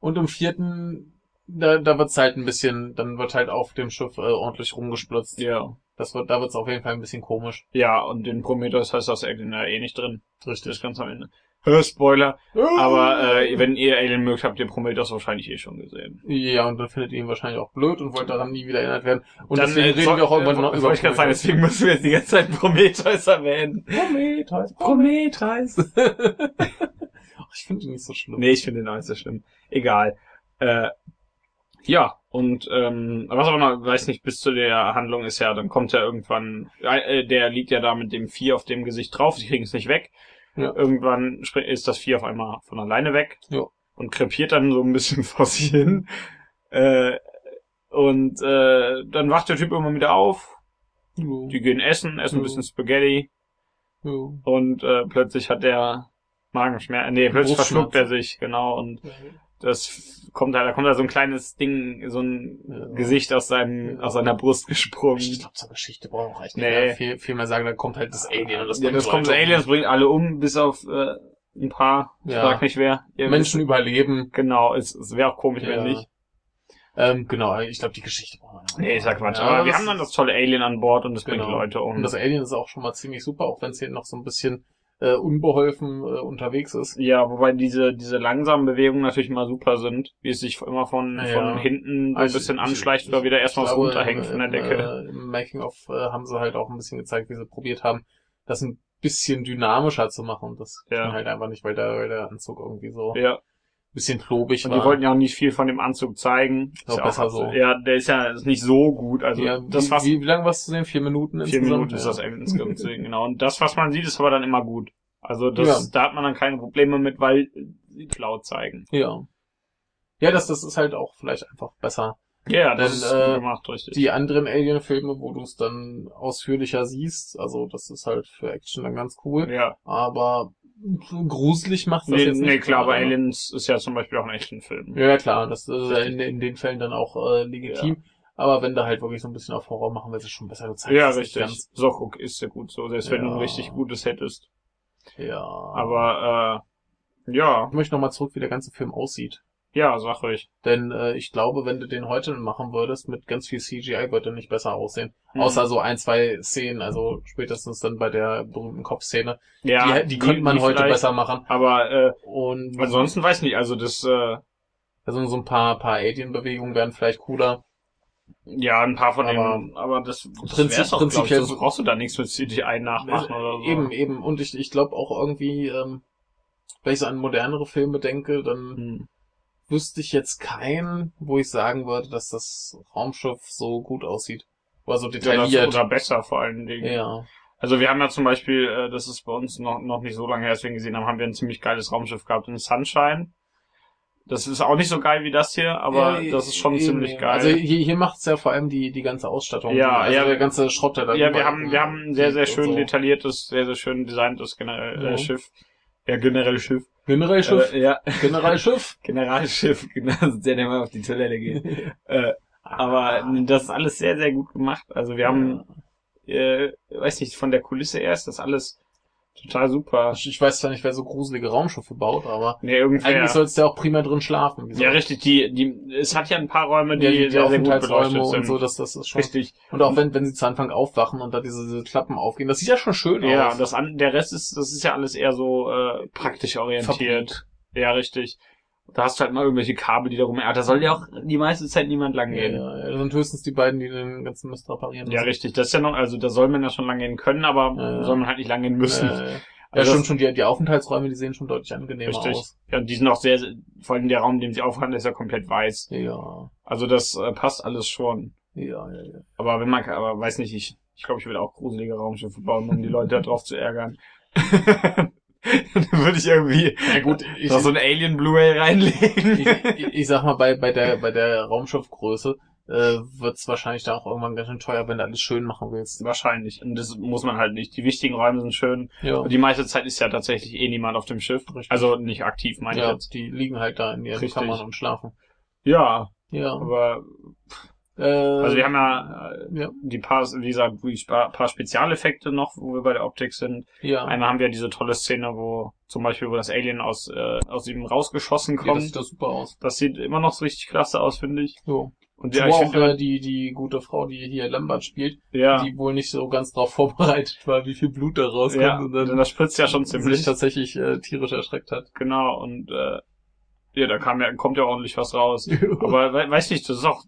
Und im vierten, da, da wird's halt ein bisschen, dann wird halt auf dem Schiff äh, ordentlich rumgesplitzt. Ja. Das wird, da wird's auf jeden Fall ein bisschen komisch. Ja, und in Prometheus heißt das Alien ja eh nicht drin. Das Richtig. ist ganz am Ende. Hör, Spoiler. Aber äh, wenn ihr Alien mögt, habt ihr Prometheus wahrscheinlich eh schon gesehen. ja, und dann findet ihr ihn wahrscheinlich auch blöd und wollt daran nie wieder erinnert werden. Und Dann, deswegen äh, reden wir auch irgendwann äh, noch über ich gerade sagen, deswegen müssen wir jetzt die ganze Zeit Prometheus erwähnen. Prometheus, Prometheus. Ich finde ihn nicht so schlimm. Nee, ich finde den auch nicht so schlimm. Egal. Äh, Ja, und ähm, was aber noch, weiß nicht, bis zu der Handlung ist ja, dann kommt ja irgendwann, äh, der liegt ja da mit dem Vieh auf dem Gesicht drauf, die kriegen es nicht weg. Ja. Irgendwann ist das Vieh auf einmal von alleine weg Ja. und krepiert dann so ein bisschen vor sich hin. Äh, und äh, dann wacht der Typ immer wieder auf, die gehen essen, essen ein Ja. bisschen Spaghetti Ja. und äh, plötzlich hat der Magenschmerz, nee, plötzlich verschluckt er sich, genau, und das kommt da, da kommt da so ein kleines Ding, so ein Ja. Gesicht aus seinem, Ja. aus seiner Brust gesprungen. Ich glaube, zur Geschichte brauchen wir auch echt nicht Nee. viel, viel mehr sagen. Da kommt halt das Alien und das, ja, bringt das kommt, Leute um. Aliens bringt alle um, bis auf äh, ein paar, ich Ja. sag nicht wer. Ihr Menschen wisst- überleben. Genau, es, es wäre auch komisch, Ja. wenn nicht. Ähm, genau, ich glaube, die Geschichte brauchen wir nicht. Nee, ich sag Quatsch. Ja, aber wir das- haben dann das tolle Alien an Bord und das bringt Genau. Leute um. Und das Alien ist auch schon mal ziemlich super, auch wenn es hier noch so ein bisschen äh, unbeholfen äh, unterwegs ist. ja, wobei diese, diese langsamen Bewegungen natürlich mal super sind, wie es sich immer von, Ja. von hinten so ein Also bisschen ich- anschleicht ich- oder wieder erstmal was runterhängt von der im, Decke. Äh, Im Making-of äh, haben sie halt auch ein bisschen gezeigt, wie sie probiert haben, das ein bisschen dynamischer zu machen. Das Ja. ging halt einfach nicht, weil der, weil der Anzug irgendwie so ja. Bisschen klobig Und war. die wollten ja auch nicht viel von dem Anzug zeigen. Ja, ja besser auch, so. Ja, der ist ja ist nicht so gut. Also ja, das wie, was wie, wie lange warst du zu sehen? Vier Minuten vier insgesamt? Minuten ist das insgesamt zu sehen, genau. Und das, was man sieht, ist aber dann immer gut. Also das, Ja. da hat man dann keine Probleme mit, weil sie Cloud zeigen. Ja. Ja, das, das ist halt auch vielleicht einfach besser. Ja, das Dann, ist äh, gemacht, richtig. Die anderen Alien-Filme, wo du es dann ausführlicher siehst, also das ist halt für Action dann ganz cool. ja. Aber gruselig macht das Nee, jetzt nicht. nee, klar, aber. Aliens ist ja zum Beispiel auch ein echter Film. Ja, klar, das ist ja in, in den Fällen dann auch äh, legitim. Aber wenn da halt wirklich so ein bisschen auf Horror machen, wird es schon besser gezeigt. Ja, richtig. nicht So guck, ist ja gut so, selbst wenn du Ja. ein richtig gutes hättest. Ganz, ja. Aber äh, ja, ich möchte nochmal zurück, wie der ganze Film aussieht. Ja, sag ruhig. Denn äh, ich glaube, wenn du den heute machen würdest, mit ganz viel CGI, würde er nicht besser aussehen. Hm. Außer so ein, zwei Szenen, also spätestens dann bei der berühmten Kopfszene. ja, die, die könnte man die heute besser machen. Aber äh, Und ansonsten weiß nicht, also das äh, also so ein paar, paar Alien-Bewegungen wären vielleicht cooler. Ja, ein paar von Aber dem, aber das, das Prinzip- wär's auch, ich, prinzipiell so- brauchst du da nichts mit CGI nachmachen oder so. Eben, eben. Und ich, ich glaube auch irgendwie, ähm, wenn ich so an modernere Filme denke, dann Hm. Wüsste ich jetzt keinen, wo ich sagen würde, dass das Raumschiff so gut aussieht. Oder so Ja, detailliert. oder besser vor allen Dingen. Ja. Also wir haben ja zum Beispiel, äh, das ist bei uns noch, noch nicht so lange her, ihn gesehen haben, haben wir ein ziemlich geiles Raumschiff gehabt in Sunshine. Das ist auch nicht so geil wie das hier, aber Ja, das ist schon eben, ziemlich geil. Also hier, hier macht's ja vor allem die, die ganze Ausstattung. Ja, also ja. der ganze Schrott, der da ja, wir haben, wir haben ein sehr, sehr schön so. detailliertes, sehr, sehr schön designtes generell Ja. äh, Schiff. Ja, generell Schiff. Generalschiff. Äh, ja, Generalschiff. Generalschiff, genau, der, der mal auf die Toilette geht. äh, aber das ist alles sehr, sehr gut gemacht. Also wir haben, äh, weiß nicht, von der Kulisse erst, das alles total super. Ich weiß zwar nicht, wer so gruselige Raumschiffe baut, aber Nee, irgendwer. eigentlich sollst du ja auch prima drin schlafen. Ja, richtig, die, die, es hat ja ein paar Räume, die, Ja, die, die sehr, sehr gut beleuchtet sind. und so, das, das ist schon. Richtig. Und auch wenn, wenn sie zu Anfang aufwachen und da diese, diese Klappen aufgehen, das sieht ja schon schön Ja, aus. und das an, der Rest ist, das ist ja alles eher so, äh, praktisch orientiert. Ja, richtig. Da hast du halt mal irgendwelche Kabel, die da rum, ja, da soll ja auch die meiste Zeit niemand lang Ja, gehen. ja, ja, das sind höchstens die beiden, die den ganzen Mist reparieren Ja, müssen. richtig. Das ist ja noch, also da soll man ja schon lang gehen können, aber Ja, ja. soll man halt nicht lang gehen müssen. Ja, Also stimmt das- schon, die, die Aufenthaltsräume, die sehen schon deutlich angenehmer Richtig. aus. Ja, und die sind auch sehr, vor allem der Raum, in dem sie aufhalten, ist ja komplett weiß. Ja, Also das äh, passt alles schon. ja, ja, ja. Aber wenn man, aber weiß nicht, ich, ich glaube, ich würde auch gruselige Raumschiffe bauen, um die Leute da drauf zu ärgern. Dann würde ich irgendwie Ja gut, ich, noch so ein Alien Blu-ray reinlegen. ich, ich, ich sag mal, bei, bei der, bei der Raumschiffgröße, äh, wird's wahrscheinlich da auch irgendwann ganz schön teuer, wenn du alles schön machen willst. Wahrscheinlich. Und das muss man halt nicht. Die wichtigen Räume sind schön. Ja. Und die meiste Zeit ist ja tatsächlich eh niemand auf dem Schiff. Richtig. Also nicht aktiv, meine ich ja, jetzt. die liegen halt da in ihren Richtig. Kammern und schlafen. Ja, Ja. aber also wir haben ja äh, ja, die paar, wie gesagt, die paar Spezialeffekte noch, wo wir bei der Optik sind. ja. Einmal haben wir diese tolle Szene, wo zum Beispiel, wo das Alien aus, äh, aus ihm rausgeschossen ja, das kommt. sieht doch super aus. das sieht immer noch so richtig klasse aus, finde ich. So. Und Ja, ich auch finde, äh, die, die gute Frau, die hier Lambert spielt, ja, die wohl nicht so ganz drauf vorbereitet war, wie viel Blut da rauskommt ja, und denn dann das spritzt ja schon sich ziemlich. tatsächlich äh, tierisch erschreckt hat. Genau, und äh, ja, da kam ja, kommt ja ordentlich was raus. Aber we weiß nicht, das ist auch,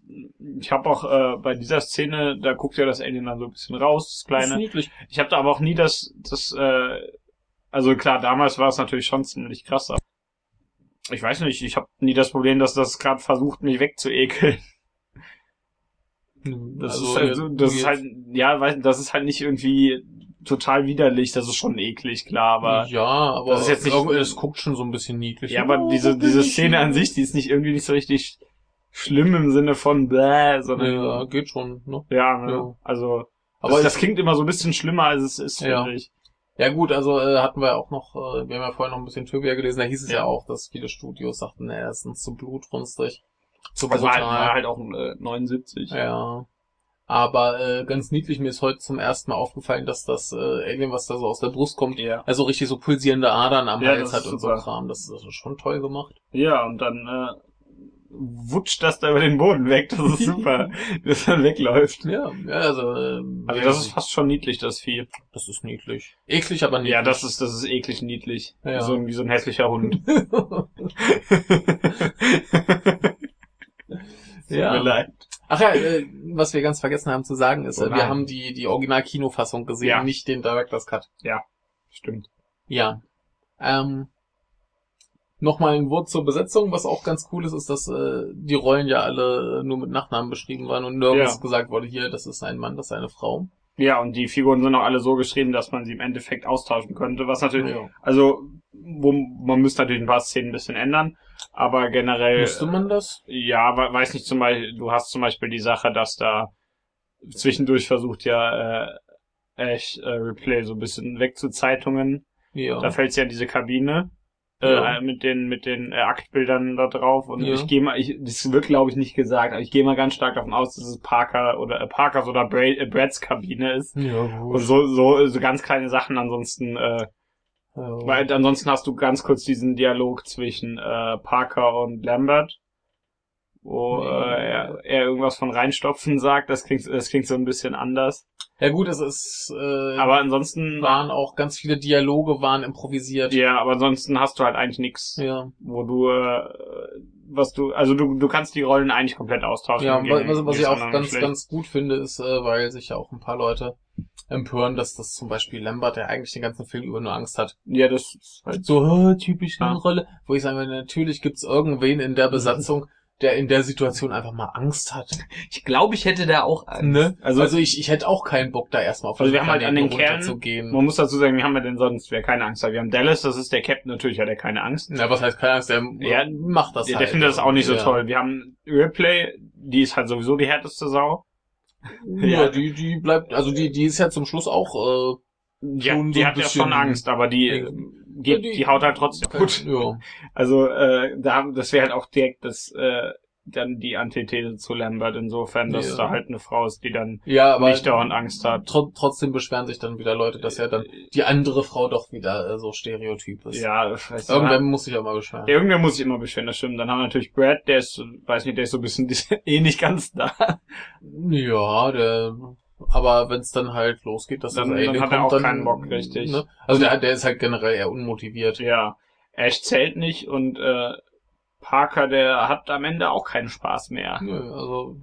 ich habe auch äh, bei dieser Szene, da guckt ja das Alien dann so ein bisschen raus, das Das ist kleine. niedlich. Ich habe da aber auch nie das, das, äh, also klar, damals war es natürlich schon ziemlich krass. Ich weiß nicht, ich habe nie das Problem, dass das gerade versucht, mich wegzuekeln. Das, Also, ist halt, so- das ist halt, ja, weiß, das ist halt nicht irgendwie total widerlich, das ist schon eklig, klar, aber ja, aber das ist jetzt nicht- es guckt schon so ein bisschen niedlich. Ja, aber Oh, diese, diese Szene an sich, die ist nicht irgendwie nicht so richtig schlimm im Sinne von bläh, sondern Ja, geht schon, ne? ja, ne? Ja. also Aber das, das klingt immer so ein bisschen schlimmer, als es ist, Ja. finde ich. Ja gut, also äh, hatten wir auch noch, äh, wir haben ja vorher noch ein bisschen Trivia gelesen, da hieß es ja, Ja. auch, dass viele Studios sagten, nee, er ist uns zu blutrünstig, zu Also war halt, war halt auch äh, 79. Ja. Aber äh, ganz niedlich, mir ist heute zum ersten Mal aufgefallen, dass das äh, Alien, was da so aus der Brust kommt, Ja. also richtig so pulsierende Adern am Ja, Hals hat und so super. Kram. Das ist schon toll gemacht. Ja, und dann äh, wutscht das da über den Boden weg, das ist super, dass dann wegläuft. Ja, ja also, äh, Also das ist fast schon niedlich, das Vieh. das ist niedlich. Eklig, aber niedlich. Ja, das ist, das ist eklig niedlich. Ja. Wie, so, ein- wie so ein hässlicher Hund. Ja. Tut mir leid. Ach ja, äh, was wir ganz vergessen haben zu sagen ist, Oh wir haben die die Original-Kinofassung gesehen, Ja. nicht den Director's Cut. Stimmt. Ja. Ähm, Nochmal ein Wort zur Besetzung, was auch ganz cool ist, ist, dass äh, die Rollen ja alle nur mit Nachnamen beschrieben waren und nirgends Ja. gesagt wurde, hier, das ist ein Mann, das ist eine Frau. Ja, und die Figuren sind auch alle so geschrieben, dass man sie im Endeffekt austauschen könnte, was natürlich, Ja. also, wo, man müsste natürlich ein paar Szenen ein bisschen ändern, aber generell, Müsste man das? ja, we- weiß nicht, zum Beispiel, du hast zum Beispiel die Sache, dass da zwischendurch versucht ja, äh, Ash, äh, Replay so ein bisschen weg zu Zeitungen, Ja. da fällt ja in diese Kabine, äh, Ja. mit den, mit den äh, Aktbildern da drauf und Ja. ich gehe mal, ich, das wird glaube ich nicht gesagt, aber ich gehe mal ganz stark davon aus, dass es Parker oder, äh, Parkers oder Bra äh, Brads Kabine ist. ja, Und gut. so, so, so ganz kleine Sachen ansonsten, äh, Ja. weil ansonsten hast du ganz kurz diesen Dialog zwischen äh, Parker und Lambert, wo Ja. äh, er, er irgendwas von reinstopfen sagt, das klingt, das klingt so ein bisschen anders. Ja gut, es ist, äh, Aber ansonsten, waren auch ganz viele Dialoge waren improvisiert. ja, aber ansonsten hast du halt eigentlich nichts, Ja. wo du, äh, was du, also du, du kannst die Rollen eigentlich komplett austauschen. Ja, Gegen- was, was ich auch ganz, Geschlecht. ganz gut finde, ist, äh, weil sich ja auch ein paar Leute empören, dass das zum Beispiel Lambert, der eigentlich den ganzen Film über nur Angst hat. Ja, das ist halt So, oh, typisch Ja. Rolle. Wo ich sage, natürlich gibt's irgendwen in der Besatzung, der in der Situation einfach mal Angst hat. Ich glaube, ich hätte da auch Angst. Ne? Also, Also, ich, ich hätte auch keinen Bock, da erstmal auf Also wir haben halt an den runterzugehen. man muss dazu sagen, wir haben ja denn sonst, wer keine Angst hat. Wir haben Dallas, das ist der Captain, natürlich hat er keine Angst. Ja, was heißt keine Angst, der Ja, macht das Der, halt. der findet das auch nicht so Ja. toll. Wir haben Ripley, die ist halt sowieso die härteste Sau. Ja, Ja. die, die bleibt, also die, die ist ja zum Schluss auch, hat- so die hat ja schon Angst, aber die, Ja. geht, Ja, die- die, haut halt trotzdem gut. ja. Also, äh, da, das wäre halt auch direkt das, äh, dann die Antithese zu Lambert insofern, dass Ja. da halt eine Frau ist, die dann Ja, aber nicht dauernd Angst hat. tr trotzdem beschweren sich dann wieder Leute, dass ja dann die andere Frau doch wieder äh, so stereotyp ist. Ja, das heißt, Irgendwann muss ich auch mal beschweren. Ja, irgendwer muss sich immer beschweren, das stimmt. Dann haben wir natürlich Brad, der ist, weiß nicht, der ist so ein bisschen die eh nicht ganz da. Ja, der, aber wenn es dann halt losgeht, dass Dann- das Alien dann hat er kommt, auch dann, keinen Bock, richtig. Ne? Also der, der ist halt generell eher unmotiviert. Ja, Ash zählt nicht und äh, Parker, der hat am Ende auch keinen Spaß mehr. Nö, also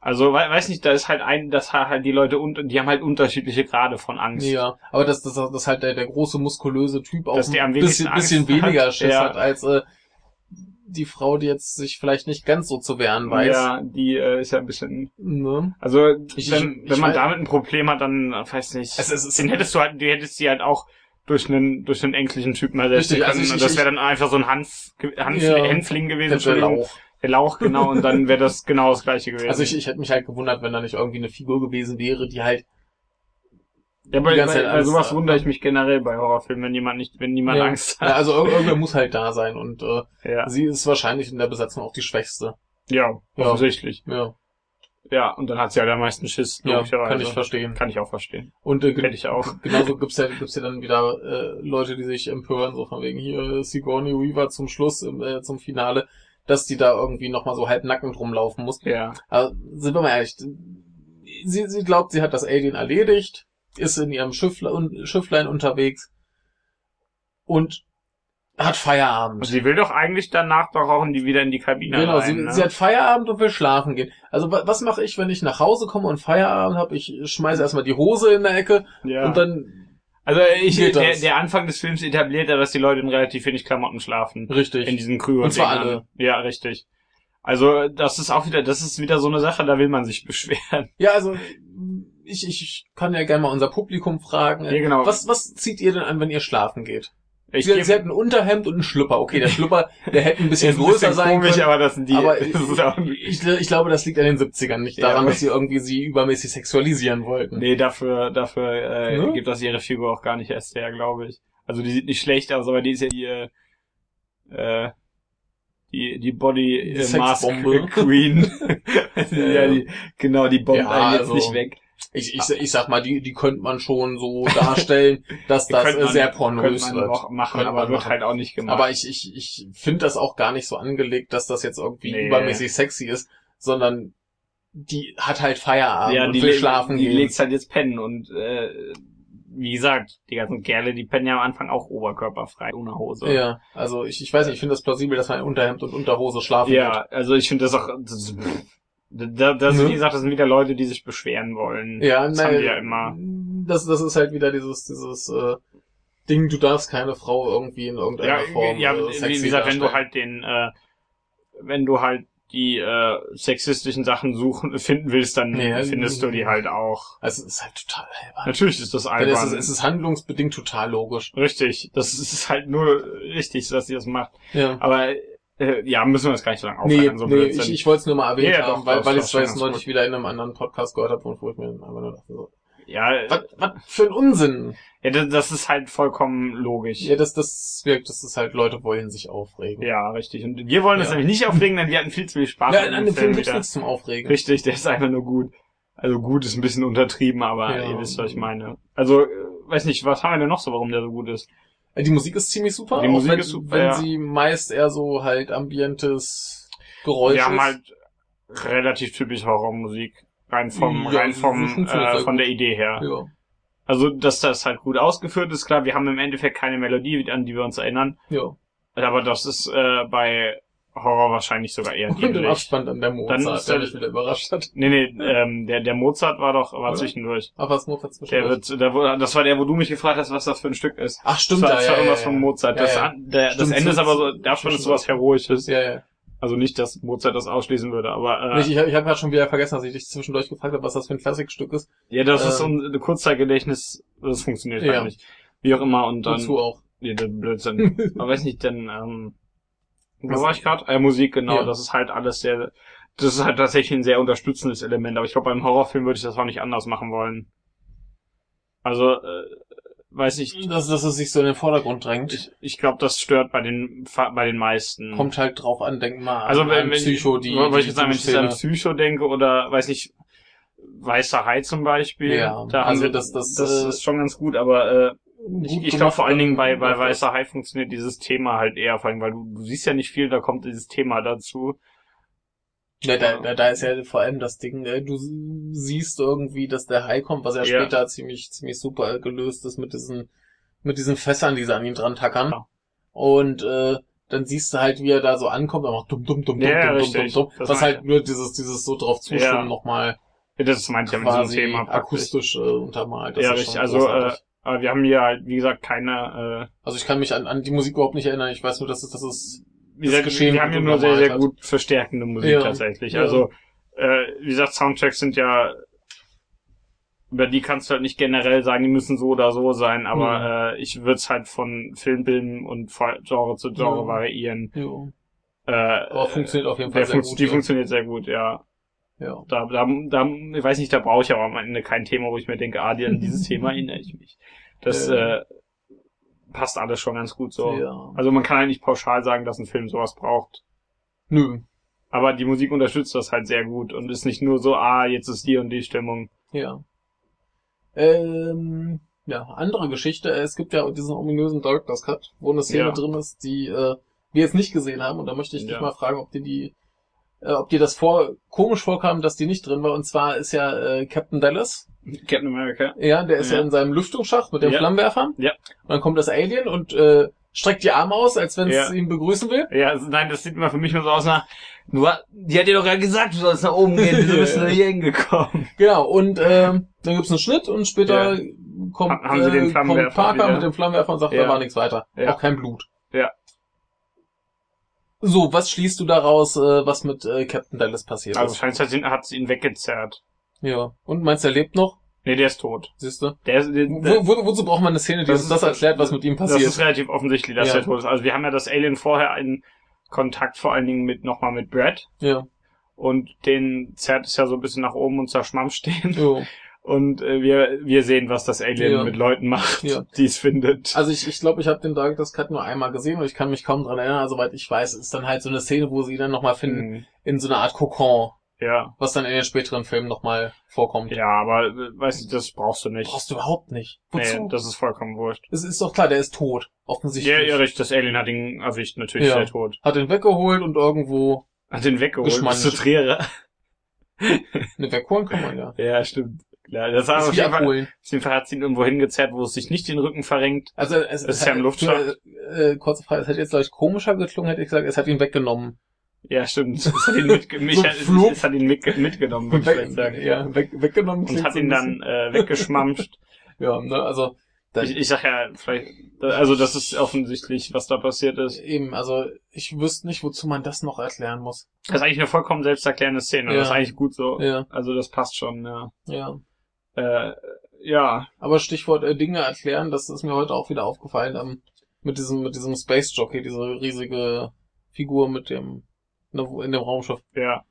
Also we weiß nicht, da ist halt ein, das hat halt die Leute und die haben halt unterschiedliche Grade von Angst. ja, aber dass das, das halt der, der große muskulöse Typ auch Dass der am ein wenigsten bisschen, bisschen hat, weniger Schiss ja. hat als äh, die Frau, die jetzt sich vielleicht nicht ganz so zu wehren weiß. Ja, die äh, ist ja ein bisschen. Ne? Also Ich- wenn, ich- wenn man damit ein Problem hat, dann äh, weiß nicht. Es- es ist- den hättest du halt, die hättest sie halt auch durch einen durch einen ängstlichen Typen ersetzen Richtig, können. also ich- und das wäre dann einfach so ein Hanf, Hanf Ja. Hänfling gewesen. Der. Lauch. Der Lauch, genau, und dann wäre das genau das gleiche gewesen. Also ich, ich hätte mich halt gewundert, wenn da nicht irgendwie eine Figur gewesen wäre, die halt ja, bei, bei, bei Angst sowas wundere ich mich generell bei Horrorfilmen, wenn jemand nicht, wenn niemand ja, Angst Ja, hat. also ir- irgendwer muss halt da sein und äh, Ja, sie ist wahrscheinlich in der Besatzung auch die Schwächste. ja, Ja. offensichtlich. Ja, Ja, und dann hat sie halt am meisten Schiss, ja logischerweise. kann ich verstehen. Kann ich auch verstehen. Und äh, Hätte ich auch. genauso gibt's ja, gibt's ja dann wieder äh, Leute, die sich empören, so von wegen hier Sigourney Weaver zum Schluss, im, äh, zum Finale, dass die da irgendwie nochmal so halb nackend rumlaufen muss. Ja. Aber sind wir mal ehrlich, sie, sie glaubt, sie hat das Alien erledigt, ist in ihrem Schiffle un Schifflein unterwegs und hat Feierabend. Und sie will doch eigentlich danach doch auch die, wieder in die Kabine Genau, rein, sie, ne? sie hat Feierabend und will schlafen gehen. Also wa- was mache ich, wenn ich nach Hause komme und Feierabend habe? Ich schmeiße erstmal die Hose in der Ecke ja. und dann Also ich, der, der Anfang des Films etabliert ja, dass die Leute in relativ wenig Klamotten schlafen. Richtig. In diesen Krüger. Und zwar alle. Ja, richtig. Also das ist auch wieder, das ist wieder so eine Sache, da will man sich beschweren. Ja, also ich, ich kann ja gerne mal unser Publikum fragen. Ja, genau. Was, was zieht ihr denn an, wenn ihr schlafen geht? Ich Sie, sie hat ein Unterhemd und einen Schlüpper. Okay, der Schlüpper, der hätte ein bisschen ist ein größer bisschen sein komisch, können. aber das sind die. aber ich, ich glaube, das liegt an den 70ern, nicht Ja, daran, aber- dass sie irgendwie sie übermäßig sexualisieren wollten. nee, dafür, dafür äh, Ne? gibt das ihre Figur auch gar nicht erst her, glaube ich. Also die sieht nicht schlecht aus, aber die ist ja die, äh, äh, die, die Body Die äh, Mask. Queen. ja, die, genau, die bombt Ja, einen jetzt also- nicht weg. Ich, ich, ich sag mal, die, die könnte man schon so darstellen, dass das man- sehr pornös wird. auch machen, Könnte aber wird machen. halt auch nicht gemacht. Aber ich, ich, ich finde das auch gar nicht so angelegt, dass das jetzt irgendwie Nee. übermäßig sexy ist, sondern die hat halt Feierabend ja, und die, will schlafen die gehen. legt's halt jetzt pennen und äh, wie gesagt, die ganzen Kerle, die pennen ja am Anfang auch oberkörperfrei, ohne Hose. Ja, also ich, ich weiß nicht, ich finde das plausibel, dass man Unterhemd und Unterhose schlafen Ja, also ich finde das auch, das, da, das, Ne? wie gesagt, das sind wieder Leute, die sich beschweren wollen. Ja, das nein, haben die ja immer. Das, das ist halt wieder dieses, dieses äh, Ding, du darfst keine Frau irgendwie in irgendeiner Ja, Form ja äh, wie sexy gesagt, wenn du darstellen. halt den, äh, wenn du halt die äh, sexistischen Sachen suchen finden willst, dann Ja, findest du die halt auch. Also es ist halt total albern. Natürlich ist das albern. es ist, es ist handlungsbedingt total logisch. Richtig, das ist halt nur richtig, dass sie das macht. Ja. Aber äh, ja, müssen wir das gar nicht so lange Nee, aufhalten, so nee ich, ich wollte es nur mal erwähnt Ja, haben, doch, weil, weil ich es neulich gut. wieder in einem anderen Podcast gehört habe, wo ich mir einfach nur dachte, so, ja, was, was für ein Unsinn. ja, das, das ist halt vollkommen logisch. Ja, das, das wirkt, das ist halt, Leute wollen sich aufregen. Ja, richtig. Und wir wollen uns Ja. nämlich nicht aufregen, denn wir hatten viel zu viel Spaß. Ja, in dem einem Film gibt's nichts zum Aufregen. Richtig, der ist einfach nur gut. Also gut ist ein bisschen untertrieben, aber Ja. ihr wisst, was ich meine. Also, äh, weiß nicht, was haben wir denn noch so, warum der so gut ist? Die Musik ist ziemlich super. Die Musik wenn, ist super, Wenn ja. sie meist eher so halt ambientes Geräusch wir haben ist. halt relativ typisch Horrormusik. Rein vom, Ja, rein vom, äh, von der Idee her. ja, Also, dass das halt gut ausgeführt ist, klar, wir haben im Endeffekt keine Melodie, an die wir uns erinnern. ja. Aber das ist äh, bei Horror wahrscheinlich sogar eher Und im dienlich. Abspann dann der Mozart, Dann ist der der- mich wieder überrascht hat. Nee, nee, ähm, der, der Mozart war doch, war Oder? zwischendurch. Ach, was Mozart Der zwischendurch? wird, der, wurde- das war der, wo du mich gefragt hast, was das für ein Stück ist. Ach, stimmt, das war, ja, das war ja, irgendwas ja, von. Mozart. Das, Ja, an- der, das Ende ist aber so, das- davon ist das- sowas Heroisches. Ja, ja. Also nicht, dass Mozart das ausschließen würde, aber Ich, äh, ich, ich habe gerade schon wieder vergessen, dass ich dich zwischendurch gefragt habe, was das für ein Klassikstück ist. ja, das ist so ähm, ein Kurzzeitgedächtnis, das funktioniert Ja. halt nicht. Wie auch immer, und dann, Wozu auch. ja, der Blödsinn. aber weiß nicht, denn, ähm, wo Was- war ich gerade? Äh, Musik, genau, Ja. das ist halt alles sehr, das ist halt tatsächlich ein sehr unterstützendes Element, aber ich glaube, beim Horrorfilm würde ich das auch nicht anders machen wollen. Also, äh, weiß ich, Dass, dass es sich so in den Vordergrund drängt. ich, ich glaube, das stört bei den, bei den meisten. Kommt halt drauf an, denk mal an, Also an wenn, wenn Psycho, die, wollte ich jetzt sagen, wenn ich an. Psycho denke oder weiß nicht, Weißer Hai zum Beispiel, Ja, da haben also wir, das- das, das äh, ist schon ganz gut, aber äh, ich, ich glaube vor allen Dingen bei, bei Weißer Hai funktioniert dieses Thema halt eher, vor allem, weil du, du siehst ja nicht viel, da kommt dieses Thema dazu. Ja, da, da, da ist ja vor allem das Ding, äh, du siehst irgendwie, dass der Hai kommt, was ja, Ja. später ziemlich, ziemlich super gelöst ist mit diesen, mit diesen Fässern, die sie an ihn dran tackern. Ja. Und äh, dann siehst du halt, wie er da so ankommt, macht dumm, dumm, dumm, dumm, Ja, dumm, dumm, dumm, dumm, Das was halt nur dieses, dieses so drauf zustimmen Ja. nochmal Ja, Das meinte ich ja mit diesem Thema. praktisch. akustisch äh, untermalt. Das ja, ist richtig, schon also großartig. äh, aber wir haben hier halt, wie gesagt, keine, äh, also ich kann mich an, an die Musik überhaupt nicht erinnern. Ich weiß nur, dass es, dass es wie gesagt, Geschehen wir haben hier gut nur sehr, sehr gut verstärkende Musik Ja. tatsächlich. Ja. Also, äh, wie gesagt, Soundtracks sind ja, über die kannst du halt nicht generell sagen, die müssen so oder so sein, aber äh, ich würde es halt von Filmbilden und Genre zu Genre Ja. variieren. Äh, aber funktioniert auf jeden Fall sehr funkt- gut. die ja. funktioniert sehr gut, ja. ja. Da, da, da, ich weiß nicht, da brauche ich aber am Ende kein Thema, wo ich mir denke, ah, die- an dieses Thema erinnere ich mich. Das Ja. äh, passt alles schon ganz gut so. ja. Also man kann halt nicht pauschal sagen, dass ein Film sowas braucht. Nö. Aber die Musik unterstützt das halt sehr gut und ist nicht nur so, ah, jetzt ist die und die Stimmung. Ja. Ähm, ja, andere Geschichte. Es gibt ja diesen ominösen Director's Cut, wo eine Szene Ja. drin ist, die äh, wir jetzt nicht gesehen haben. Und da möchte ich dich Ja. mal fragen, ob dir die, äh, ob dir das vor komisch vorkam, dass die nicht drin war. Und zwar ist ja äh, Captain Dallas. Captain America. Ja, der ist ja, Ja. in seinem Lüftungsschacht mit dem Ja. Flammenwerfer. Ja. Und dann kommt das Alien und äh, streckt die Arme aus, als wenn es Ja. ihn begrüßen will. Ja, also, nein, das sieht immer für mich nur so aus nach, du, die hat dir doch gerade gesagt, du sollst nach oben gehen, wieso bist du da hier hingekommen? Genau, und ähm, dann gibt's einen Schnitt und später Ja. kommt, Ha- haben sie den äh, Flammenwerfer kommt Parker wieder? mit dem Flammenwerfer und sagt, Ja. da war nichts weiter. Ja. Auch kein Blut. Ja. So, was schließt du daraus, äh, was mit äh, Captain Dallas passiert Also ist? scheint hat hat ihn weggezerrt. Ja. Und meinst du, er lebt noch? Nee, der ist tot. Siehst du? Der, ist- der, Wo, wo, wozu braucht man eine Szene, die Das uns das ist- erklärt, was mit ihm Das passiert? ist relativ offensichtlich, dass Ja. er tot ist. Also wir haben ja das Alien vorher in Kontakt vor allen Dingen mit nochmal mit Brad ja. und den zerrt es ja so ein bisschen nach oben und zerschmampft den. Jo. Und äh, wir, wir sehen, was das Alien Ja. mit Leuten macht, Ja. die es findet. Also ich, ich glaube, ich habe den Director's Cut nur einmal gesehen und ich kann mich kaum dran erinnern. Also, soweit ich weiß, ist dann halt so eine Szene, wo sie ihn dann nochmal finden, Mhm. in so einer Art Kokon, Ja. was dann in den späteren Filmen nochmal vorkommt. Ja, aber äh, weißt du, das brauchst du nicht. Brauchst du überhaupt nicht. Wozu? Nee, das ist vollkommen wurscht. es ist doch klar, der ist tot. Offensichtlich. Ja, ja, richtig, das Alien hat ihn erwischt, natürlich Ja. ist er tot. Hat ihn weggeholt und irgendwo, Hat den weggeholt, zu Triere. ne, wegholen kann man ja. Ja, stimmt. Ja, das war auf jeden, Fall, auf jeden Fall hat sie ihn irgendwo hingezerrt, wo es sich nicht den Rücken verrenkt. Also, es, Das ist ja im Luftschacht. Äh, äh, kurze Frage, es hätte jetzt, glaube ich, komischer geklungen, hätte ich gesagt, es hat ihn weggenommen. Ja, stimmt. Es hat ihn, mitge mich, So hat- flup. es hat ihn mitge mitgenommen, würde ich vielleicht sagen. ja, weg, weggenommen. Und hat so ihn dann äh, weggeschmampft. Ja, ne, also, Ich, ich sag ja, vielleicht, also das ist offensichtlich, was da passiert ist. eben, also, ich wüsste nicht, wozu man das noch erklären muss. Das ist eigentlich eine vollkommen selbsterklärende Szene. Ja. Das ist eigentlich gut so. Ja, Also das passt schon, ja. ja. Äh, ja, Aber Stichwort äh, Dinge erklären, das ist mir heute auch wieder aufgefallen, ähm, mit diesem, mit diesem Space Jockey, diese riesige Figur mit dem, in dem Raumschiff, ja,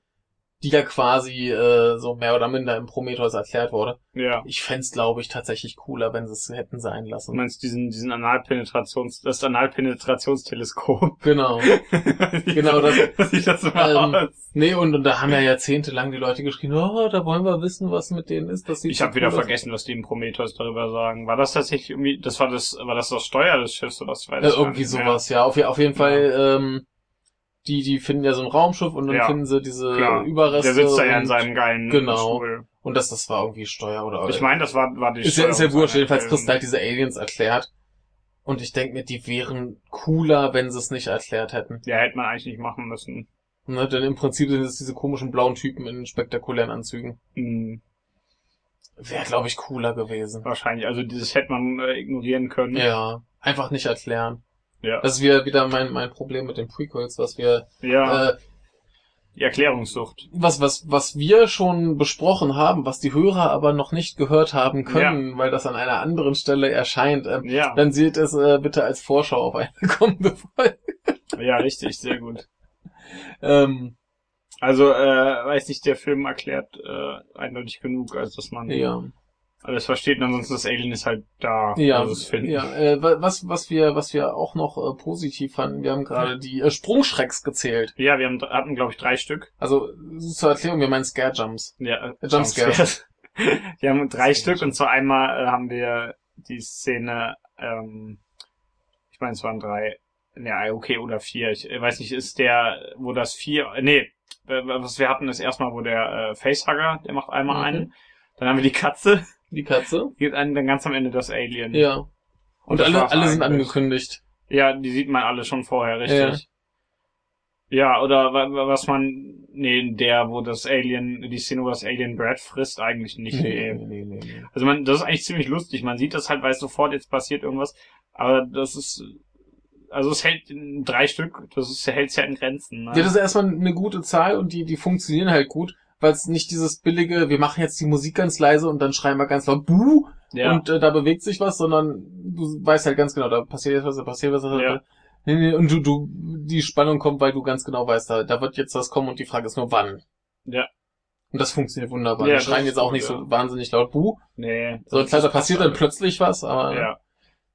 die ja quasi äh, so mehr oder minder im Prometheus erklärt wurde. ja. Ich fänd's, glaube ich, tatsächlich cooler, wenn sie es hätten sein Du lassen. meinst diesen, diesen Analpenetrations, das Analpenetrationsteleskop. Genau. Genau, das- das sieht das immer Ähm, aus. Nee, und, und da haben ja jahrzehntelang die Leute geschrien, oh, da wollen wir wissen, was mit denen ist. Das sieht Ich so habe wieder cool aus. vergessen, was die im Prometheus darüber sagen. War das tatsächlich irgendwie, das war das, war das das Steuer des Schiffs oder was? Äh, irgendwie sowas, ja. Auf, auf jeden Fall, ähm, die, die finden ja so ein Raumschiff und dann Ja, finden sie diese Klar. Überreste. Der sitzt da ja in seinem geilen Genau. Stuhl. Und das, das war irgendwie Steuer oder Ich meine, das war, war die ist ja, ist ja wurscht, jedenfalls kriegst du halt diese Aliens erklärt. Und ich denke mir, die wären cooler, wenn sie es nicht erklärt hätten. Ja, hätte man eigentlich nicht machen müssen. Ne? Denn im Prinzip sind es diese komischen blauen Typen in spektakulären Anzügen. Hm, Wäre, glaube ich, cooler gewesen. wahrscheinlich. Also dieses hätte man äh, ignorieren können. Ja, einfach nicht erklären. Ja. Das ist wieder, wieder mein, mein Problem mit den Prequels, was wir, ja. äh, die Erklärungssucht. was, was, was wir schon besprochen haben, was die Hörer aber noch nicht gehört haben können, weil das an einer anderen Stelle erscheint, ähm, Ja. dann seht es äh, bitte als Vorschau auf eine kommende Folge. Ja, richtig, sehr gut. Ähm, Also, äh, weiß nicht, der Film erklärt äh, eindeutig genug, als dass man ja, alles versteht. Und ansonsten das Alien ist halt da. ja, Also es finden. ja. Äh, wa- was, was wir, was wir auch noch äh, positiv fanden, wir haben gerade die äh, Sprungschrecks gezählt. Ja, wir haben, hatten, glaube ich, drei Stück. Also zur Erklärung, wir meinen Scare Jumps. Ja, äh, Jumpscares. wir haben drei Stück und zwar einmal äh, haben wir die Szene, ähm, ich meine, es waren drei, ja, okay, oder vier. Ich äh, weiß nicht, ist der, wo das vier, äh, nee, äh, was wir hatten, ist erstmal, wo der äh, Facehugger, der macht einmal Mhm. einen. Dann haben wir die Katze, Die Katze. geht einen, dann ganz am Ende das Alien. Ja. Und, das alle, alle sind eigentlich. angekündigt. Ja, die sieht man alle schon vorher, richtig. Ja, oder wa- wa- was man, nee, der, wo das Alien, die Szene, wo das Alien Brad frisst, eigentlich nicht. Nee. nee, nee, nee. Also man, das ist eigentlich ziemlich lustig. Man sieht das halt, weil sofort jetzt passiert irgendwas. Aber das ist, also es hält drei Stück, das ist, hält's ja in Grenzen. Ne? Ja, das ist erstmal eine gute Zahl und die, die funktionieren halt gut, weil es nicht dieses billige, wir machen jetzt die Musik ganz leise und dann schreien wir ganz laut Buh ja. und äh, da bewegt sich was, sondern du weißt halt ganz genau, da passiert jetzt was, da passiert was. Da, Ja. nee, nee, und du, du, die Spannung kommt, weil du ganz genau weißt, da, da wird jetzt was kommen und die Frage ist nur wann. Ja. Und das funktioniert wunderbar. Ja, die schreien jetzt auch gut, nicht ja. so wahnsinnig laut Buh. nee. So, klar, da passiert dann plötzlich was, aber Ja.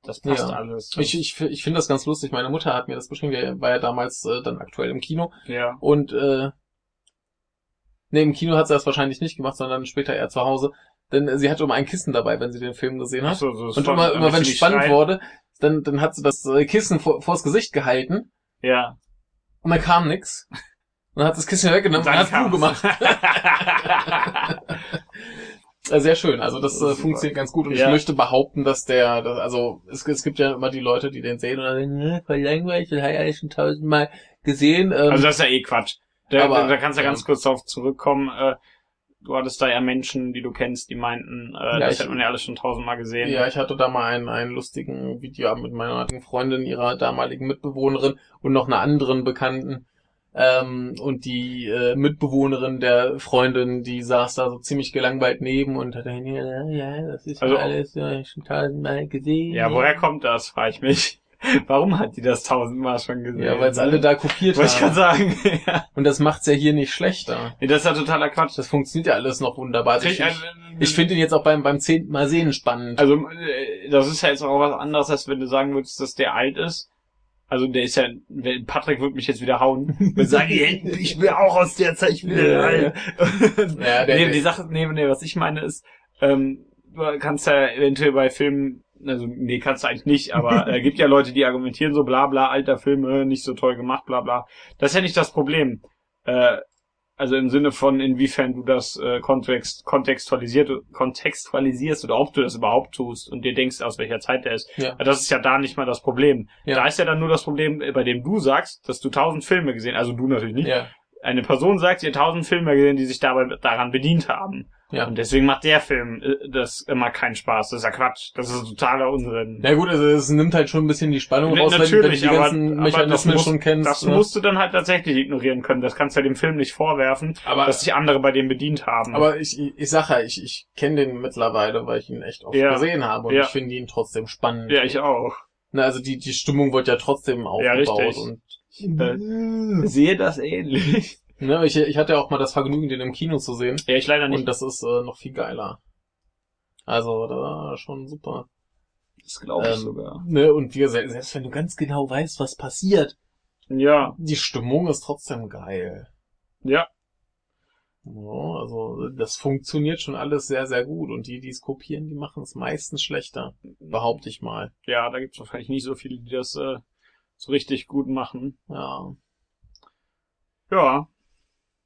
Das passt Ja. alles. ich, ich, ich finde das ganz lustig. Meine Mutter hat mir das beschrieben, die war ja damals äh, dann aktuell im Kino. ja. Und äh, nee, im Kino hat sie das wahrscheinlich nicht gemacht, sondern später eher zu Hause. Denn äh, sie hatte immer ein Kissen dabei, wenn sie den Film gesehen hat. so, so Und immer, immer wenn sie es spannend schreien. wurde, dann, dann hat sie das äh, Kissen vor, vors Gesicht gehalten Ja. und dann kam nix. Und dann hat das Kissen weggenommen und hat Buh gemacht. Äh, sehr schön. Also das äh, Super. funktioniert ganz gut. Und Ja. ich möchte behaupten, dass der, dass, also es, es gibt ja immer die Leute, die den sehen und dann sagen, "Ne, voll langweilig, das habe ich schon tausendmal gesehen. Ähm, also das ist ja eh Quatsch. Da, Aber- da kannst du ja ganz kurz darauf zurückkommen. Äh, du hattest da ja Menschen, die du kennst, die meinten, äh, Ja, das ich- hat man ja alles schon tausendmal gesehen. Ja, ich hatte da mal einen, einen lustigen Videoabend mit meiner Freundin, ihrer damaligen Mitbewohnerin und noch einer anderen Bekannten. Ähm, und die äh, Mitbewohnerin der Freundin, die saß da so ziemlich gelangweilt neben und hat dann, ja, ja, das ist Also- alles ja, schon tausendmal gesehen. Ja, woher kommt das, frage ich mich. Warum hat die das tausendmal schon gesehen? Ja, weil es alle da kopiert Wollte ich gerade haben. sagen. ja. Und das macht's ja hier nicht schlechter. Nee, das ist ja totaler Quatsch. Das funktioniert ja alles noch wunderbar. Also ich, Krieg- ich, finde ihn jetzt auch beim, beim zehnten Mal sehen spannend. Also, äh, das ist ja jetzt auch was anderes, als wenn du sagen würdest, dass der alt ist. Also, der ist ja, wenn- Patrick wird mich jetzt wieder hauen. Und sagen, "Ey, ich will auch aus der Zeit, ich will Ja, alt. Ja, der- nee, die Sache, nee, nee, was ich meine ist, ähm, du kannst ja eventuell bei Filmen, also, nee, kannst du eigentlich nicht, aber äh, gibt ja Leute, die argumentieren so, bla, bla, alter Film, äh, nicht so toll gemacht, bla, bla. Das ist ja nicht das Problem. Äh, also im Sinne von, inwiefern du das äh, kontext, kontextualisiert, kontextualisierst oder ob du das überhaupt tust und dir denkst, aus welcher Zeit der ist. Ja. Das ist ja da nicht mal das Problem. Ja. Da ist ja dann nur das Problem, äh, bei dem du sagst, dass du tausend Filme gesehen, also du natürlich nicht. ja, Eine Person sagt, sie hat tausend Filme gesehen, die sich dabei daran bedient haben. Ja. Und deswegen macht der Film äh, das immer keinen Spaß. Das ist ja Quatsch. Das ist totaler Unsinn. Na gut, also es nimmt halt schon ein bisschen die Spannung raus, wenn, wenn du natürlich, die aber- ganzen aber Mechanismen muss- schon kennst. Das ne? musst du dann halt tatsächlich ignorieren können. Das kannst du ja dem Film nicht vorwerfen, aber, dass sich andere bei dem bedient haben. aber ich, ich, ich sag ja, ich, ich kenne den mittlerweile, weil ich ihn echt oft Ja. gesehen habe und Ja. ich finde ihn trotzdem spannend. ja, ich auch. Ne, also die, die Stimmung wird ja trotzdem aufgebaut richtig. und Sehe das ähnlich. Ne, ich, ich hatte ja auch mal das Vergnügen, den im Kino zu sehen Ja, ich leider nicht. und das ist äh, noch viel geiler. Also da schon super. Das glaube ich Ähm, sogar. Ne, und wie gesagt, selbst wenn du ganz genau weißt, was passiert, Ja, die Stimmung ist trotzdem geil. ja. Ja, also das funktioniert schon alles sehr, sehr gut. Und die, die es kopieren, die machen es meistens schlechter. Behaupte ich mal. Ja, da gibt's wahrscheinlich nicht so viele, die das äh, so richtig gut machen. Ja. Ja.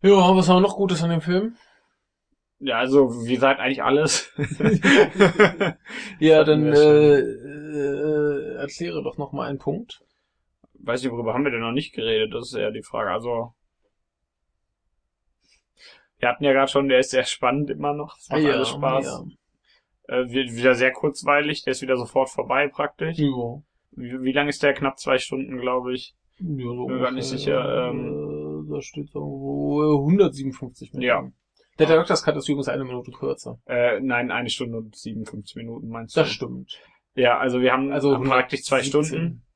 Ja, was war noch Gutes an dem Film? Ja, also wie gesagt, eigentlich alles. Ja, dann Ja, äh, äh, erkläre doch noch mal einen Punkt. Weiß nicht, worüber haben wir denn noch nicht geredet? Das ist ja die Frage. Also wir hatten ja gerade schon, der ist sehr spannend immer noch. Das macht ja, alles Spaß. Äh, wird wieder sehr kurzweilig, der ist wieder sofort vorbei praktisch. Ja. Ja. Wie, wie lang ist der? Knapp zwei Stunden, glaube ich. Ja, so Bin mir gar nicht sicher, äh, da steht irgendwo äh, 157 Minuten. Ja. Der Director's Cut ist übrigens eine Minute kürzer. Äh, nein, eine Stunde und 57 Minuten meinst du? Das stimmt. Ja, also wir haben, Also haben praktisch zwei 117. Stunden.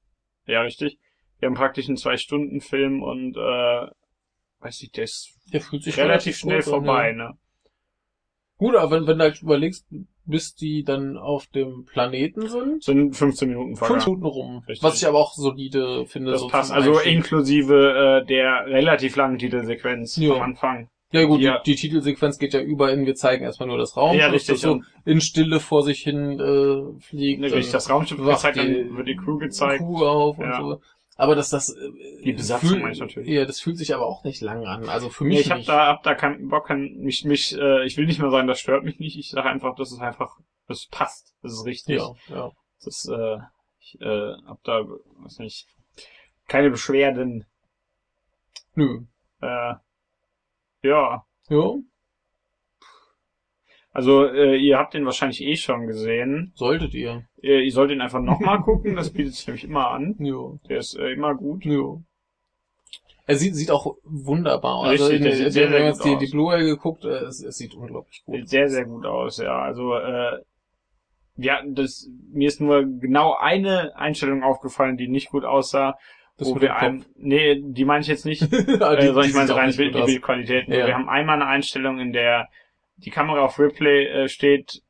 Ja, richtig. Wir haben praktisch einen Zwei-Stunden-Film und äh, weiß ich, der ist Der fühlt sich relativ schnell kurz an, vorbei, ja. ne? Gut, aber wenn, wenn du halt überlegst, bis die dann auf dem Planeten sind, Sind 15 Minuten fünf vergangen. Minuten rum. Richtig. Was ich aber auch solide finde. Das so passt. Also inklusive äh, der relativ langen Titelsequenz Ja. am Anfang. Ja gut, Ja. Die, die Titelsequenz geht ja über in, wir zeigen erstmal nur das Raum. ja, das richtig. so und in Stille vor sich hin äh, fliegt. ne, richtig, das Raumschiff gezeigt, die dann wird die Crew gezeigt. Kuh auf Ja. und so. Aber dass das äh, Die Besatzung ich natürlich. Ja, das fühlt sich aber auch nicht lang an. Also für Nee, mich ich hab nicht. da, hab da keinen Bock, kein, mich, mich, äh, ich will nicht mehr sagen, das stört mich nicht. Ich sage einfach, das ist einfach, das passt, das ist richtig. ja, ja. Das, äh, ich äh, hab da, weiß nicht, keine Beschwerden. Nö. Äh, ja, Ja, also äh, ihr habt den wahrscheinlich eh schon gesehen. solltet ihr. Ihr, ihr sollt ihn einfach nochmal gucken, das bietet sich nämlich immer an. Ja. Der ist äh, immer gut. Ja. Er sieht, sieht auch wunderbar aus. Richtig, also, der sieht wir sehr, haben sehr jetzt gut die, aus. die Blu-ray geguckt, äh, es, es sieht unglaublich gut Sieht sehr, sehr gut aus, ja. Also, äh, ja, das, mir ist nur genau eine Einstellung aufgefallen, die nicht gut aussah. Das wo wir ein, nee, die meine ich jetzt nicht. Ah, äh, sondern ich meine rein Bild, die aus. Bildqualität. Ja. Wir haben einmal eine Einstellung, in der die Kamera auf Replay äh, steht,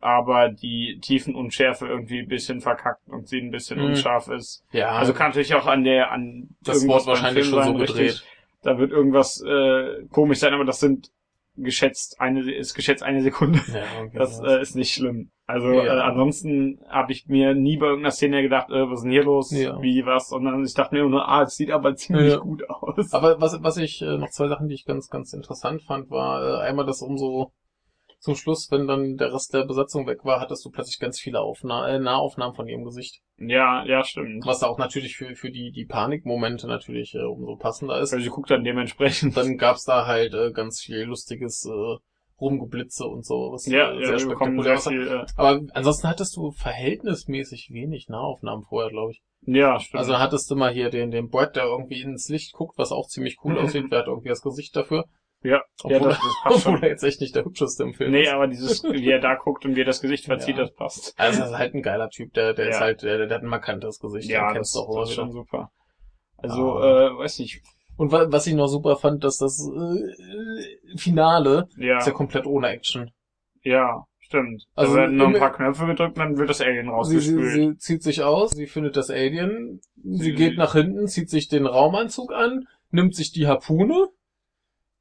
aber die Tiefenunschärfe irgendwie ein bisschen verkackt und sie ein bisschen Mhm. unscharf ist. Ja, Also kann natürlich auch an der, an das Wort wahrscheinlich Film schon so sein, richtig. gedreht. Da wird irgendwas äh, komisch sein, aber das sind geschätzt eine ist geschätzt eine Sekunde. Ja, okay. Das äh, ist nicht schlimm. Also Ja. äh, ansonsten habe ich mir nie bei irgendeiner Szene gedacht, äh, was ist denn hier los, Ja. wie was, sondern ich dachte mir nur, ah, es sieht aber ziemlich gut aus. Aber was, was ich, äh, noch zwei Sachen, die ich ganz, ganz interessant fand, war äh, einmal, dass umso zum Schluss, wenn dann der Rest der Besatzung weg war, hattest du plötzlich ganz viele Aufna äh, Nahaufnahmen von ihrem Gesicht. ja, ja, stimmt. Was auch natürlich für, für die, die Panikmomente natürlich äh, umso passender ist. Also sie guckt dann dementsprechend. Dann gab's da halt äh, ganz viel lustiges äh, Rumgeblitze und so, was Ja, äh, ja, sehr spektakulär sehr viel, äh, Aber ansonsten hattest du verhältnismäßig wenig Nahaufnahmen vorher, glaube ich. ja, stimmt. Also hattest du mal hier den, den Brad, der irgendwie ins Licht guckt, was auch ziemlich cool aussieht. Der hat irgendwie das Gesicht dafür. Ja, Obwohl, ja, das, das passt obwohl er jetzt echt nicht der hübscheste im Film Nee, ist. aber dieses, wie er da guckt und wie er das Gesicht verzieht, Ja. das passt. Also das ist halt ein geiler Typ, der, der ist Ja. halt, der, der hat ein markantes Gesicht. den Ja, kennst das, du auch das ist schon super. Also, Ah. äh, weiß nicht, Und wa was ich noch super fand, dass das äh, Finale ja, ist ja komplett ohne Action. ja, stimmt. Also da werden nur ein paar Knöpfe gedrückt, dann wird das Alien Sie, sie, rausgespült. sie zieht sich aus, sie findet das Alien, sie Sie- geht nach hinten, zieht sich den Raumanzug an, nimmt sich die Harpune,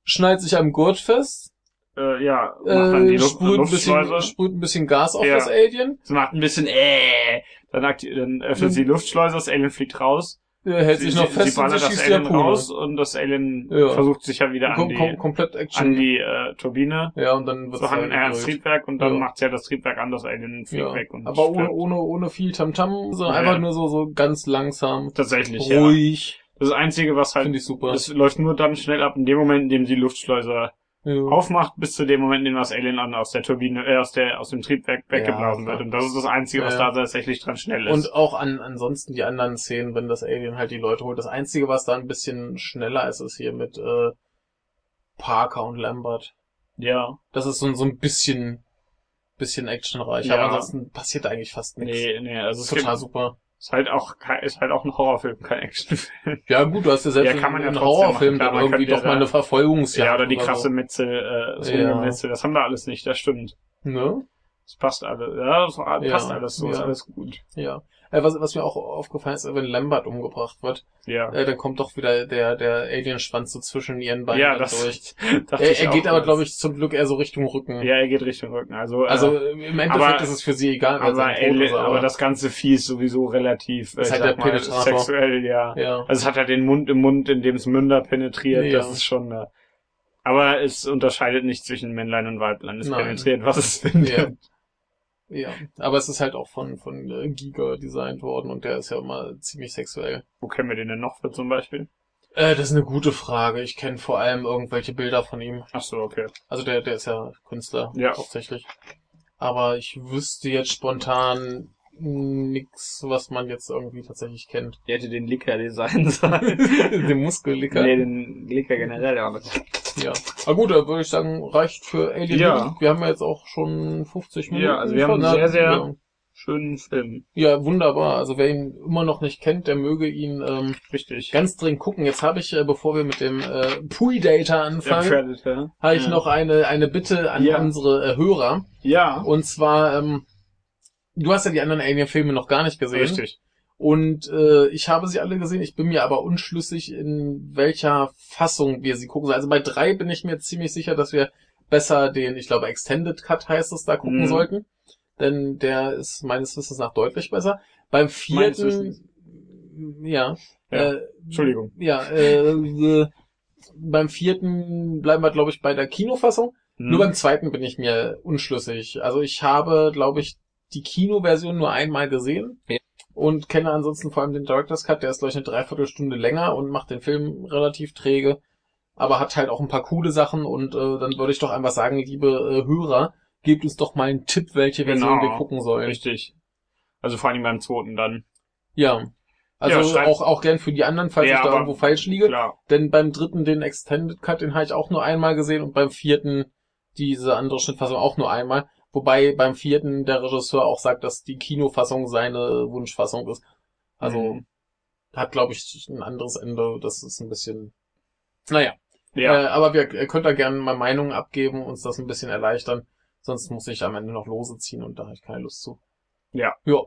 schnallt sich am Gurt fest, äh, ja, macht dann die äh, Luft, sprüht, ein bisschen, sprüht ein bisschen Gas auf Ja. das Alien, Sie macht ein bisschen, äh, dann, dann öffnet Mhm. sie die Luftschleuse, das Alien fliegt raus. äh, hält sie, sich noch fest sie und sie das Alien raus und das Alien Ja. versucht sich ja wieder an Kom die, kom komplett Action. an die äh, Turbine ja, und dann wird zu hangen, äh, ans Triebwerk und dann Ja. macht sie ja das Triebwerk an, das Alien fliegt ja. weg und Aber ohne, ohne, ohne viel Tamtam, sondern Ja. einfach nur so, so ganz langsam, Tatsächlich, ja. ruhig. Das Einzige, was halt, Finde ich super. das läuft nur dann schnell ab, in dem Moment, in dem sie die Luftschleuse ja. aufmacht, bis zu dem Moment, in dem das Alien an aus der Turbine, äh, aus der, aus dem Triebwerk weggeblasen klar. wird. Und das ist das Einzige, was Ja. da tatsächlich dran schnell ist. Und auch an, ansonsten die anderen Szenen, wenn das Alien halt die Leute holt. Das Einzige, was da ein bisschen schneller ist, ist hier mit äh, Parker und Lambert. ja, Das ist so, so ein bisschen bisschen actionreich. Ja. Aber ansonsten passiert eigentlich fast nichts. nee, nee, also es total gibt, super. Ist halt auch, ist halt auch ein Horrorfilm, kein Actionfilm. Ja gut, du hast ja selbst Ja, kann man in, ja Horrorfilmen machen. Klar, dann irgendwie könnte ja doch mal eine Verfolgungsjagd Ja, oder die krasse so. Metzel, äh, das Ja. Rumgemetzel, das haben wir alles nicht, das stimmt. Ne? Das passt alles, ja, das passt alles so, ist alles gut. Ja. Äh, was, was mir auch aufgefallen ist, wenn Lambert umgebracht wird, Ja. äh, dann kommt doch wieder der, der Alienschwanz so zwischen ihren Beinen Ja, das durch. Er, er geht aber, glaube ich, zum Glück eher so Richtung Rücken. Ja, er geht Richtung Rücken, also, äh, Also im Endeffekt aber- ist es für sie egal, aber, Alien, ist, aber das ganze Vieh ist sowieso relativ, äh, halt mal, sexuell, ja. ja. Also es hat halt den Mund im Mund, in dem es Münder penetriert, Ja. das ist schon, äh, aber es unterscheidet nicht zwischen Männlein und Weiblein, es Nein. penetriert, was es findet. Ja. Aber es ist halt auch von, von äh, Giga designt worden und der ist ja immer ziemlich sexuell. Wo kennen wir den denn noch für zum Beispiel? Äh, das ist eine gute Frage. Ich kenne vor allem irgendwelche Bilder von ihm. Ach so, okay. Also der, der ist ja Künstler Ja. hauptsächlich. Aber ich wüsste jetzt spontan nix, was man jetzt irgendwie tatsächlich kennt. Der hätte den Licker designen sollen. Den Muskellicker. nee, den Licker generell nicht. Ja. Aber gut, da würde ich sagen, reicht für Alien. Ja. Wir haben ja jetzt auch schon 50 Minuten. Ja, also wir haben sehr, sehr- Ja. Schönen Film. ja, wunderbar. Also wer ihn immer noch nicht kennt, der möge ihn ähm, Richtig. ganz dringend gucken. Jetzt habe ich, äh, bevor wir mit dem äh, Pui-Data Der anfangen, Predator. habe ich ja. noch eine, eine Bitte an Ja. unsere äh, Hörer. Ja. Und zwar, ähm, du hast ja die anderen Alien-Filme noch gar nicht gesehen. Richtig. Und äh, ich habe sie alle gesehen. Ich bin mir aber unschlüssig, in welcher Fassung wir sie gucken. sollen. Also bei drei bin ich mir ziemlich sicher, dass wir besser den, ich glaube, Extended Cut heißt es, da gucken Mhm. sollten. Denn der ist meines Wissens nach deutlich besser. Beim vierten, ja, Ja. Äh, Entschuldigung. ja, äh, äh, beim vierten bleiben wir, glaube ich, bei der Kinofassung. Hm. Nur beim zweiten bin ich mir unschlüssig. Also ich habe, glaube ich, die Kinoversion nur einmal gesehen Ja. und kenne ansonsten vor allem den Director's Cut, der ist, glaube ich, eine Dreiviertelstunde länger und macht den Film relativ träge, aber hat halt auch ein paar coole Sachen und äh, dann würde ich doch einfach sagen, liebe äh, Hörer, gebt uns doch mal einen Tipp, welche Version Genau. wir gucken sollen. Richtig. Also vor allem beim zweiten dann. Ja. Also Ja, auch, auch gern für die anderen, falls Ja, ich da irgendwo falsch liege. Klar. Denn beim dritten, den Extended Cut, den habe ich auch nur einmal gesehen und beim vierten diese andere Schnittfassung auch nur einmal. Wobei beim vierten der Regisseur auch sagt, dass die Kinofassung seine Wunschfassung ist. Also Mhm. hat, glaube ich, ein anderes Ende. Das ist ein bisschen. Naja. Ja. Äh, aber wir ihr könnt da gerne mal Meinungen abgeben, uns das ein bisschen erleichtern. Sonst muss ich am Ende noch Lose ziehen und da habe ich keine Lust zu. Ja. Ja.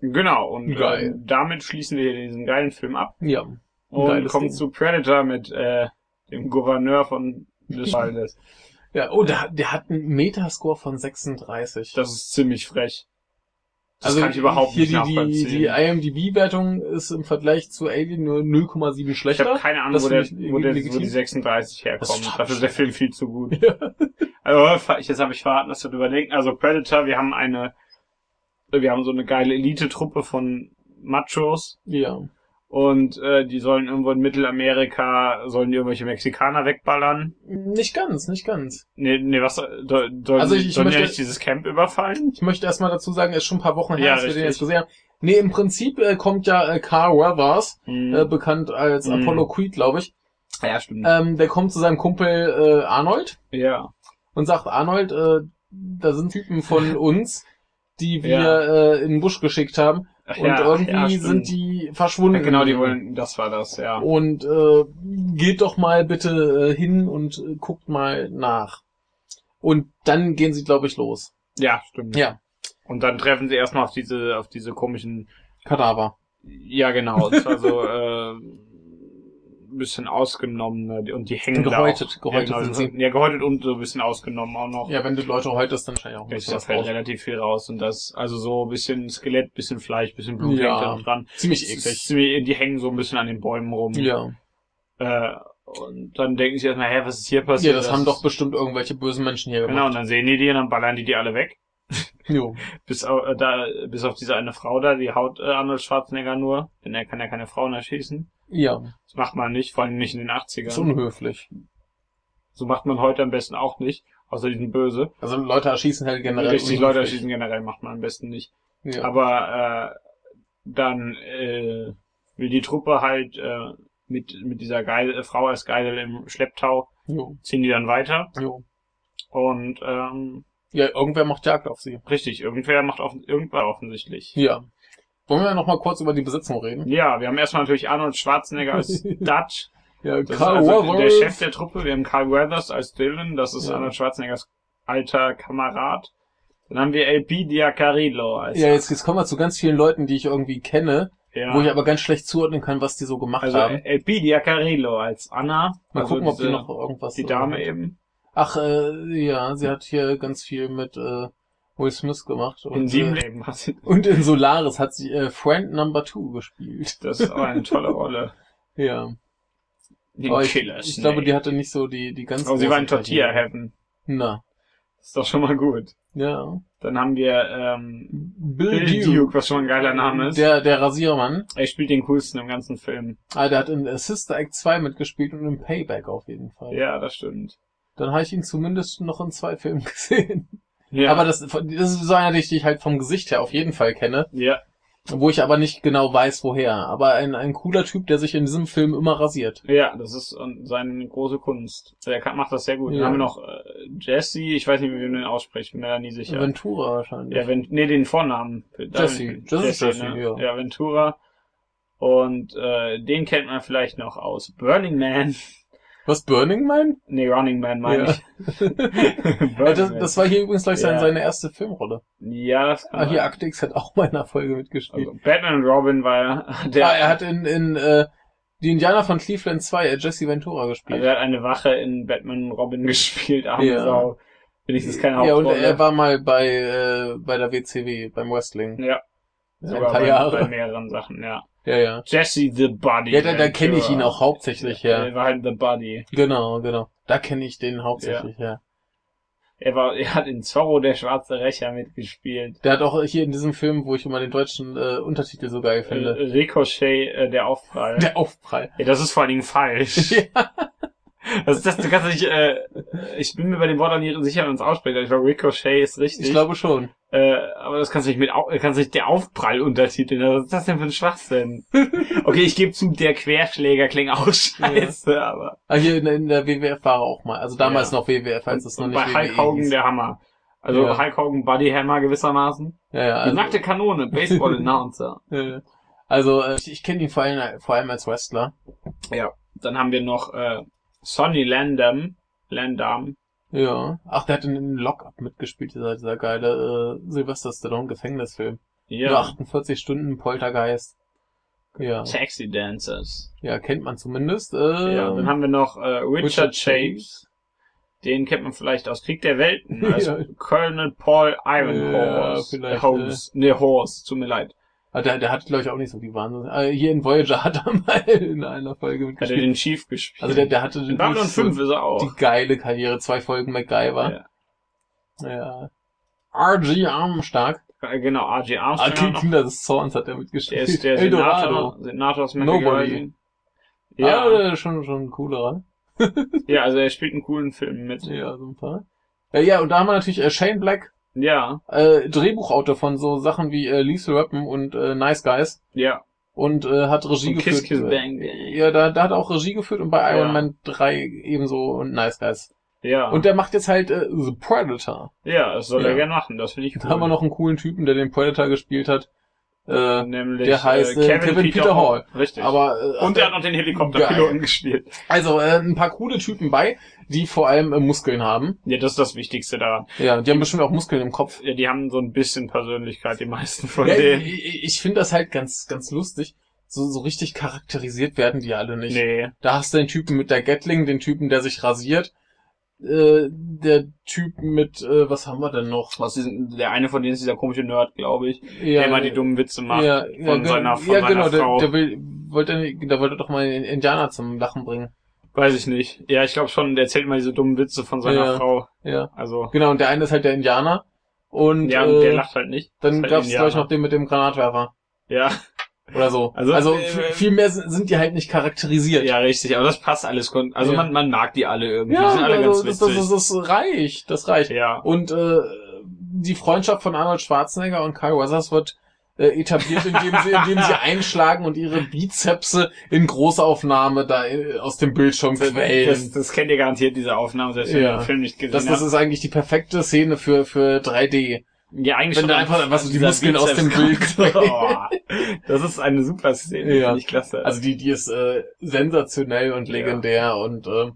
Genau. Und äh, damit schließen wir diesen geilen Film ab Ja. und kommen zu Predator mit äh, dem Gouverneur von des Waldes. Ja, oh, der, der hat einen Metascore von 36. Das ist ziemlich frech. Das also kann ich überhaupt hier nicht die, die, die IMDb-Wertung ist im Vergleich zu Alien nur 0,7 ich schlechter. habe keine Ahnung, wo, der, ich wo, der, wo die 36 Das herkommt. ist Dafür ist der Film viel zu gut. Ja. Also, jetzt habe ich verraten, dass wir drüber denken. Also Predator, wir haben eine, wir haben so eine geile Elite-Truppe von Machos ja. Und äh, die sollen irgendwo in Mittelamerika, sollen die irgendwelche Mexikaner wegballern. Nicht ganz, nicht ganz. Nee, nee, was soll, sollen, Also ich- ich sollen möchte- nicht dieses Camp überfallen? Ich möchte erstmal dazu sagen, ist schon ein paar Wochen her, Ja, dass wir den richtig. jetzt gesehen haben. Nee, im Prinzip äh, kommt ja äh, Carl Weathers, Hm. äh, bekannt als Mhm. Apollo Creed, glaube ich. ja, stimmt. Ähm, der kommt zu seinem Kumpel äh, Arnold ja. und sagt, Arnold, äh, da sind Typen von uns, die wir Ja. äh, in den Busch geschickt haben. Und ja, irgendwie ja, sind die verschwunden. Ja, genau, die wollen, das war das, ja. Und äh, geht doch mal bitte äh, hin und äh, guckt mal nach. Und dann gehen sie, glaube ich, los. Ja, stimmt. Ja, Und dann treffen sie erstmal auf diese, auf diese komischen, Kadaver. ja genau, es war so, äh, ein bisschen ausgenommen und die hängen Gehäutet, da auch. gehäutet ja, genau, sind sie. ja, gehäutet und so ein bisschen ausgenommen auch noch. Ja, wenn du Leute häutest, dann wahrscheinlich auch ein Ja, bisschen da was fällt raus. relativ viel raus und das, also so ein bisschen Skelett, bisschen Fleisch, bisschen Blut Ja. hängt da noch dran. Ziemlich eklig. Die hängen so ein bisschen an den Bäumen rum. Ja. Äh, und dann denken sie erstmal, hä, was ist hier passiert? Ja, das haben doch bestimmt irgendwelche bösen Menschen hier Genau, gemacht. und dann sehen die die und dann ballern die die alle weg. Jo. Bis, au- äh, da, bis auf diese eine Frau da, die haut äh, Arnold Schwarzenegger nur, denn er kann ja keine Frauen erschießen. Ja, Das macht man nicht, vor allem nicht in den 80ern. ist unhöflich. So macht man heute am besten auch nicht, außer die sind böse. Also Leute erschießen halt generell Richtig, Leute unhöflich. erschießen generell macht man am besten nicht. Ja. Aber äh, dann äh, will die Truppe halt äh, mit, mit dieser Geil äh, Frau als Geisel im Schlepptau, jo. ziehen die dann weiter. Jo. Und ähm, Ja, irgendwer macht Jagd auf sie. richtig, irgendwer macht offen, irgendwer offensichtlich. Ja. Wollen wir noch mal kurz über die Besetzung reden? Ja, wir haben erstmal natürlich Arnold Schwarzenegger als Dutch. Ja, Das ist also der Chef der Truppe. Wir haben Carl Weathers als Dylan. Das ist Ja. Arnold Schwarzeneggers alter Kamerad. Dann haben wir LP Diacarillo als Ja, jetzt, jetzt kommen wir zu ganz vielen Leuten, die ich irgendwie kenne, ja. wo ich aber ganz schlecht zuordnen kann, was die so gemacht also haben. LP Diacarillo als Anna. Mal also gucken, ob die diese- noch irgendwas... die Dame äh, eben. Ach, äh, ja, sie hat hier ganz viel mit äh, Will Smith gemacht. In Und, sieben äh, Leben. hat sie- und in Solaris hat sie äh, Friend Number Two gespielt. Das ist aber eine tolle Rolle. Ja. Die Aber ich, Killer ich glaube, die hatte nicht so die, die ganz Aber sie war in Tortilla. Heaven. Na, Das ist doch schon mal gut. ja. Dann haben wir ähm, Bill, Bill Duke. Duke, was schon ein geiler Name ist. Der, der Rasiermann. er spielt den coolsten im ganzen Film. Ah, der hat in Sister Act 2 mitgespielt und in Payback auf jeden Fall. Ja, das stimmt. Dann habe ich ihn zumindest noch in zwei Filmen gesehen. Ja, Aber das, das ist so einer, den ich halt vom Gesicht her auf jeden Fall kenne, ja, wo ich aber nicht genau weiß, woher. Aber ein, ein cooler Typ, der sich in diesem Film immer rasiert. Ja, das ist seine große Kunst. Er kann, macht das sehr gut. Ja. Dann haben wir noch äh, Jesse, ich weiß nicht, wie man den ausspricht, bin mir da nie sicher. Ventura wahrscheinlich. ja, wenn, nee, den Vornamen. Jesse. Das ist Jesse, ne? ja. Ja, Ventura. Und äh, den kennt man vielleicht noch aus Burning Man. Was, Burning Man? Nee, Running Man meine Ja. ich. Ja, das, das war hier übrigens gleich seine, Ja. seine erste Filmrolle. ja, das kann Ah, hier. Akte X hat auch mal in einer Folge mitgespielt. also, Batman und Robin war ja der, ah, er hat in, in äh, die Indianer von Cleveland 2 äh, Jesse Ventura gespielt. also er hat eine Wache in Batman Robin gespielt, arme Ja. Sau. Wenigstens keine ja, und Hauptrolle. er war mal bei, äh, bei der WCW, beim Wrestling. ja, Ja, sogar ein paar bei, Jahre. bei mehreren Sachen, ja. Ja, ja. Jesse the Body. Ja, da, da kenne ich ihn auch hauptsächlich her. Er war halt The Body. Genau, genau. Da kenne ich den hauptsächlich her. Er war, er hat in Zorro der schwarze Rächer mitgespielt. Der hat auch hier in diesem Film, wo ich immer den deutschen äh, Untertitel so geil Äh, finde. Ricochet, äh, der Aufprall. Der Aufprall. ja, das ist vor allen Dingen falsch. ja. Das ist das, du kannst nicht, äh, ich bin mir bei dem Wort auch nicht sicher, wenn es ausspricht. Ich glaube, Ricochet ist richtig. Ich glaube schon. Äh, aber das kannst du nicht mit, kannst du nicht der Aufprall untertiteln. Was ist das denn für ein Schwachsinn? okay, ich gebe zu, der Querschläger klingt auch scheiße, aber. Ah, hier in, in der WWF war er auch mal. Also damals Ja. noch WWF, als es noch nicht bei WWE Hulk Hogan hieß. der Hammer. Also Ja. Hulk Hogan Buddy Hammer gewissermaßen. Ja, ja, Die also, nackte Kanone, Baseball Announcer. äh, also äh, ich, ich kenne ihn vor allem, vor allem als Wrestler. ja. Dann haben wir noch äh, Sonny Landam. Landam. Ja. Ach, der hat in, in Lockup mitgespielt, dieser, dieser geile äh, Sylvester Stallone Gefängnisfilm. Ja. 48 Stunden Poltergeist. Ja. Taxi Dancers. Ja, kennt man zumindest. Äh, Ja, dann haben wir noch äh, Richard, Richard Chase. Den kennt man vielleicht aus Krieg der Welten. Also Ja. Colonel Paul Ja, Ironhorse. vielleicht, Horse. Nee, Horse, tut mir leid. Ah, der, der hat, glaube ich, auch nicht so die Wahnsinn. Äh, hier in Voyager hat er mal in einer Folge Hat er mitgespielt. den Chief gespielt. Also der, der hatte In Babylon nicht so 5 ist er auch. die geile Karriere. Zwei Folgen MacGyver. Ja. Ja. RG Armstark. Äh, Genau. Ah, Armstrong. Noch. Kinder des Zorns hat er mitgespielt. der ist der Eldorado. Senator, Senator aus Nobody. Ja, ah, schon, schon ein coolerer. ja, also er spielt einen coolen Film mit. Ja, so ein paar. Ja, und da haben wir natürlich äh, Shane Black, Ja, äh, Drehbuchautor von so Sachen wie äh, Lethal Weapon und äh, Nice Guys ja. und äh, hat Regie Und geführt. Kiss Kiss äh, Bang Bang. Ja, da, da hat er auch Regie geführt und bei Iron Ja. Man 3 ebenso und Nice Guys. Ja. Und der macht jetzt halt äh, The Predator. ja, das soll Ja. er gerne machen, das finde ich cool. Da haben wir noch einen coolen Typen, der den Predator gespielt hat. Äh, Nämlich, der heißt, äh, Kevin Peter Hall. Richtig. aber äh, und der hat noch den Helikopterpiloten gespielt. also äh, ein paar coole Typen bei, die vor allem äh, Muskeln haben. Ja, das ist das Wichtigste daran. Ja, die haben bestimmt auch Muskeln im Kopf. Ja, die haben so ein bisschen Persönlichkeit, die meisten von Ja, denen. ich ich finde das halt ganz, ganz lustig. So, so richtig charakterisiert werden die alle nicht. Nee. Da hast du den Typen mit der Gatling, den Typen, der sich rasiert, äh, der Typ mit, äh, was haben wir denn noch? Was ist, der eine von denen ist dieser komische Nerd, glaube ich, Ja, der immer die dummen Witze macht ja, von ja, seiner, von ja, seiner genau, Frau. Der, der will, wollte, der wollte doch mal den Indianer zum Lachen bringen. Weiß ich nicht. Ja, ich glaube schon, der erzählt immer diese dummen Witze von seiner Ja. Frau. Ja, Also, genau, und der eine ist halt der Indianer. Und ja, äh, der lacht halt nicht. dann halt gab's gleich Indianer. noch den mit dem Granatwerfer. Ja, Oder so. Also, Also, äh, viel mehr sind die halt nicht charakterisiert. ja, richtig. Aber das passt alles. Also Ja. man, man mag die alle irgendwie. Ja, die sind alle also, ganz das, witzig. das, das, das reicht. Das reicht. ja. Und äh, die Freundschaft von Arnold Schwarzenegger und Kyle Weathers wird äh, etabliert, indem sie, indem sie einschlagen und ihre Bizepse in Großaufnahme da äh, aus dem Bildschirm Das, quellen. das kennt ihr garantiert, diese Aufnahme, selbst wenn Ja. ihr den Film nicht gesehen Das, das habt. ist eigentlich die perfekte Szene für, für 3D. Ja, eigentlich wenn schon einfach was so die Muskeln aus dem Bild. Oh, das ist eine super Szene, Ja. finde ich klasse. Also die, die ist äh, sensationell und legendär und äh,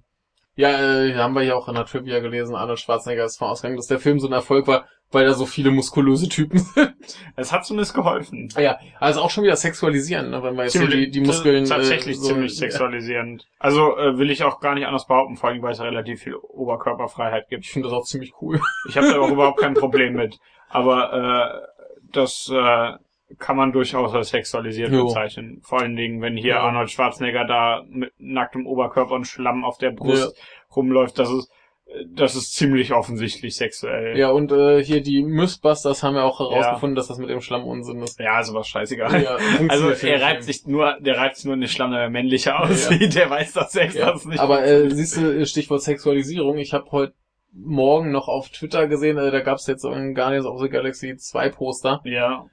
ja, äh, haben wir hier auch in der Trivia gelesen, Arnold Schwarzenegger ist von ausgegangen, dass der Film so ein Erfolg war, weil da so viele muskulöse Typen sind. es hat zumindest geholfen. ja, also auch schon wieder sexualisieren, ne, wenn wir jetzt hier die, die Muskeln... tatsächlich äh, so, ziemlich sexualisierend. Also äh, will ich auch gar nicht anders behaupten, vor allem weil es relativ viel Oberkörperfreiheit gibt. Ich finde das auch ziemlich cool. Ich habe da auch überhaupt kein Problem mit. Aber äh, das äh, kann man durchaus als sexualisiert Jo. bezeichnen. Vor allen Dingen, wenn hier Ja. Arnold Schwarzenegger da mit nacktem Oberkörper und Schlamm auf der Brust rumläuft, das ist äh, das ist ziemlich offensichtlich sexuell. Ja, und äh, hier die Mythbusters haben ja auch herausgefunden, dass das mit dem Schlamm Unsinn ist. Ja, aber scheißegal. Ja, Also er reibt sich nur, der reibt sich nur in den Schlamm, der männlicher aussieht. Der weiß das selbst, Ja, dass nicht aber äh, siehst du, Stichwort Sexualisierung, ich habe heute Morgen noch auf Twitter gesehen, äh, da gab's jetzt so ein Guardians of the Galaxy 2 Poster ja,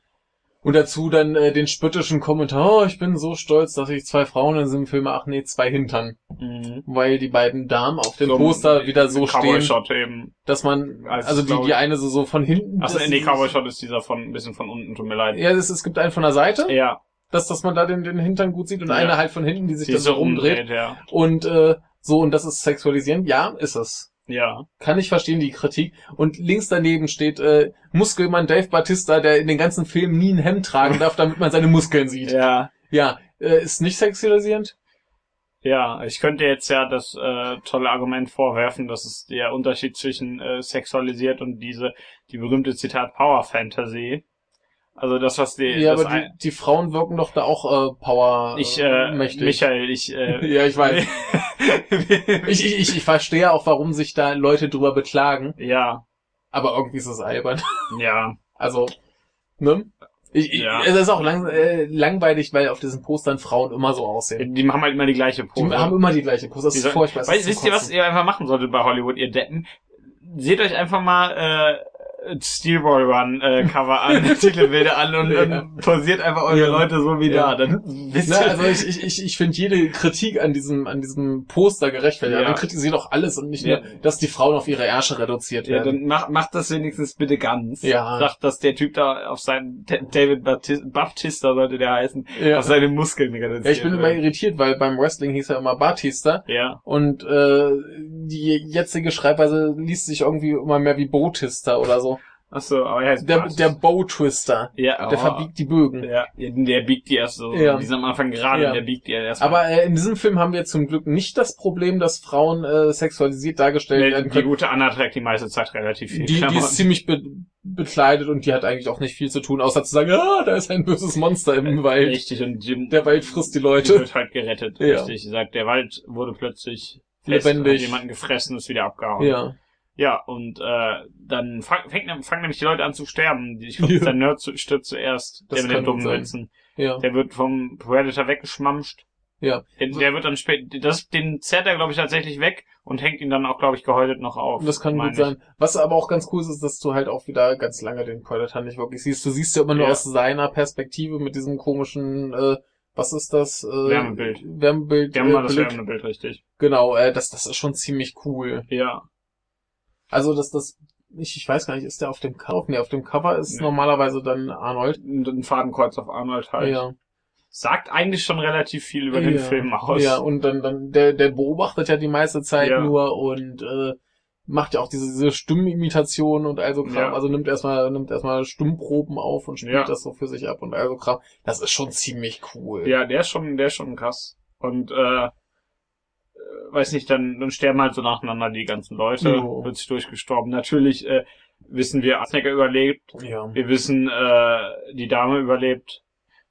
und dazu dann äh, den spöttischen Kommentar, oh, ich bin so stolz, dass ich zwei Frauen in diesem Film, ach nee, zwei Hintern, mhm. weil die beiden Damen auf dem So Poster wieder so stehen, Cowboy-Shot eben. dass man, Als, also die, die eine so, so von hinten, Achso, nee, Cowboy-Shot ist dieser von, ein bisschen von unten, tut mir leid. ja, es, es gibt einen von der Seite, Ja, dass, dass man da den, den Hintern gut sieht und Ja. eine halt von hinten, die sich die dann so rumdreht umdreht, ja. und äh, so und das ist sexualisierend, ja, ist es. Ja, Kann ich verstehen, die Kritik. Und links daneben steht äh, Muskelmann Dave Batista, der in den ganzen Filmen nie ein Hemd tragen darf, damit man seine Muskeln sieht. ja. Ja, äh, ist nicht sexualisierend? Ja, ich könnte jetzt ja das äh, tolle Argument vorwerfen, dass es der Unterschied zwischen äh, sexualisiert und diese, die berühmte Zitat Power Fantasy. Also das, was die, Ja, aber die, die Frauen wirken doch da auch äh, Power Ich, äh, mächtig. Michael, ich, äh, ja, ich weiß. Ich, ich, ich, verstehe auch, warum sich da Leute drüber beklagen, ja, aber irgendwie ist es albern. ja, Also, ne? Ich, ich, Ja. Es ist auch lang, äh, langweilig, weil auf diesen Postern Frauen immer so aussehen. die haben halt immer die gleiche Die Pose. haben immer die gleiche Pose. Das Die ist furchtbar. Weißt, wisst ihr, was ihr einfach machen solltet bei Hollywood, ihr Deppen? Seht euch einfach mal äh, Steelball Run äh, Cover an, Titelbilder an und, Ja. und posiert einfach eure Ja. Leute so wie Ja. da. Dann wisst Na, also ich, ich, ich, ich finde jede Kritik an diesem, an diesem Poster gerechtfertigt. Ja. Man kritisiert auch alles und nicht Ja. nur, dass die Frauen auf ihre Ärsche reduziert ja, werden. dann macht macht das wenigstens bitte ganz. Ja. Sagt, dass der Typ da auf seinen David Baptista, Baptista sollte der heißen, Ja. auf seine Muskeln reduziert. ja, ich bin immer irritiert, weil beim Wrestling hieß er immer Batista Ja, und äh, die jetzige Schreibweise liest sich irgendwie immer mehr wie Botista oder so. Ach so, aber er heißt Der, Bart. der Bow-Twister. ja, Der oh. verbiegt die Bögen. Ja, der biegt die erst so. Ja. Die sind am Anfang gerade, Ja. der biegt die erst. Aber äh, in diesem Film haben wir zum Glück nicht das Problem, dass Frauen äh, sexualisiert dargestellt Nee, werden die können. gute Anna trägt die meiste Zeit relativ viel. Die, die ist ziemlich be bekleidet und die hat eigentlich auch nicht viel zu tun, außer zu sagen, ah, da ist ein böses Monster im Wald. Richtig, und die, Der Wald frisst die die Leute. wird halt gerettet. Ja. Richtig, sagt, der Wald wurde plötzlich fest, Lebendig. Hat jemanden gefressen, ist wieder abgehauen. Ja. Ja, und äh, dann fang, fängt, fangen nämlich die Leute an zu sterben. Ich glaube, Ja. der Nerd zu- stirbt zuerst. Das der mit den dummen. Witzen. Ja. Der wird vom Predator weggeschmamscht. Ja. Der, der wird dann später, das, den zerrt er, glaube ich, tatsächlich weg und hängt ihn dann auch, glaube ich, gehäutet noch auf. Das kann gut ich. sein. Was aber auch ganz cool ist, ist, dass du halt auch wieder ganz lange den Predator nicht wirklich siehst. Du siehst ja immer nur Ja. aus seiner Perspektive mit diesem komischen, äh, was ist das? Äh, Wärmebild. Wärmebild. Wir haben mal äh, das. Wärmebild richtig. Genau, äh, das, das ist schon ziemlich cool. Ja. Also, dass das, ich, ich weiß gar nicht, ist der auf dem Cover? Nee, auf dem Cover ist Nee. normalerweise dann Arnold. Ein Fadenkreuz auf Arnold halt. Ja. Sagt eigentlich schon relativ viel über den ja. Film aus. Ja, und dann, dann, der, der beobachtet ja die meiste Zeit Ja. nur und äh, macht ja auch diese, diese Stimmenimitation und also Kram. Ja. Also nimmt erstmal, nimmt erstmal Stimmproben auf und spielt das so für sich ab und also Kram. Das ist schon ziemlich cool. Ja, der ist schon, der ist schon krass. Und äh, weiß nicht, dann, dann sterben halt so nacheinander die ganzen Leute, Jo. wird sich durchgestorben. Natürlich äh, wissen wir, Asnecker überlebt, Ja. wir wissen, äh, die Dame überlebt.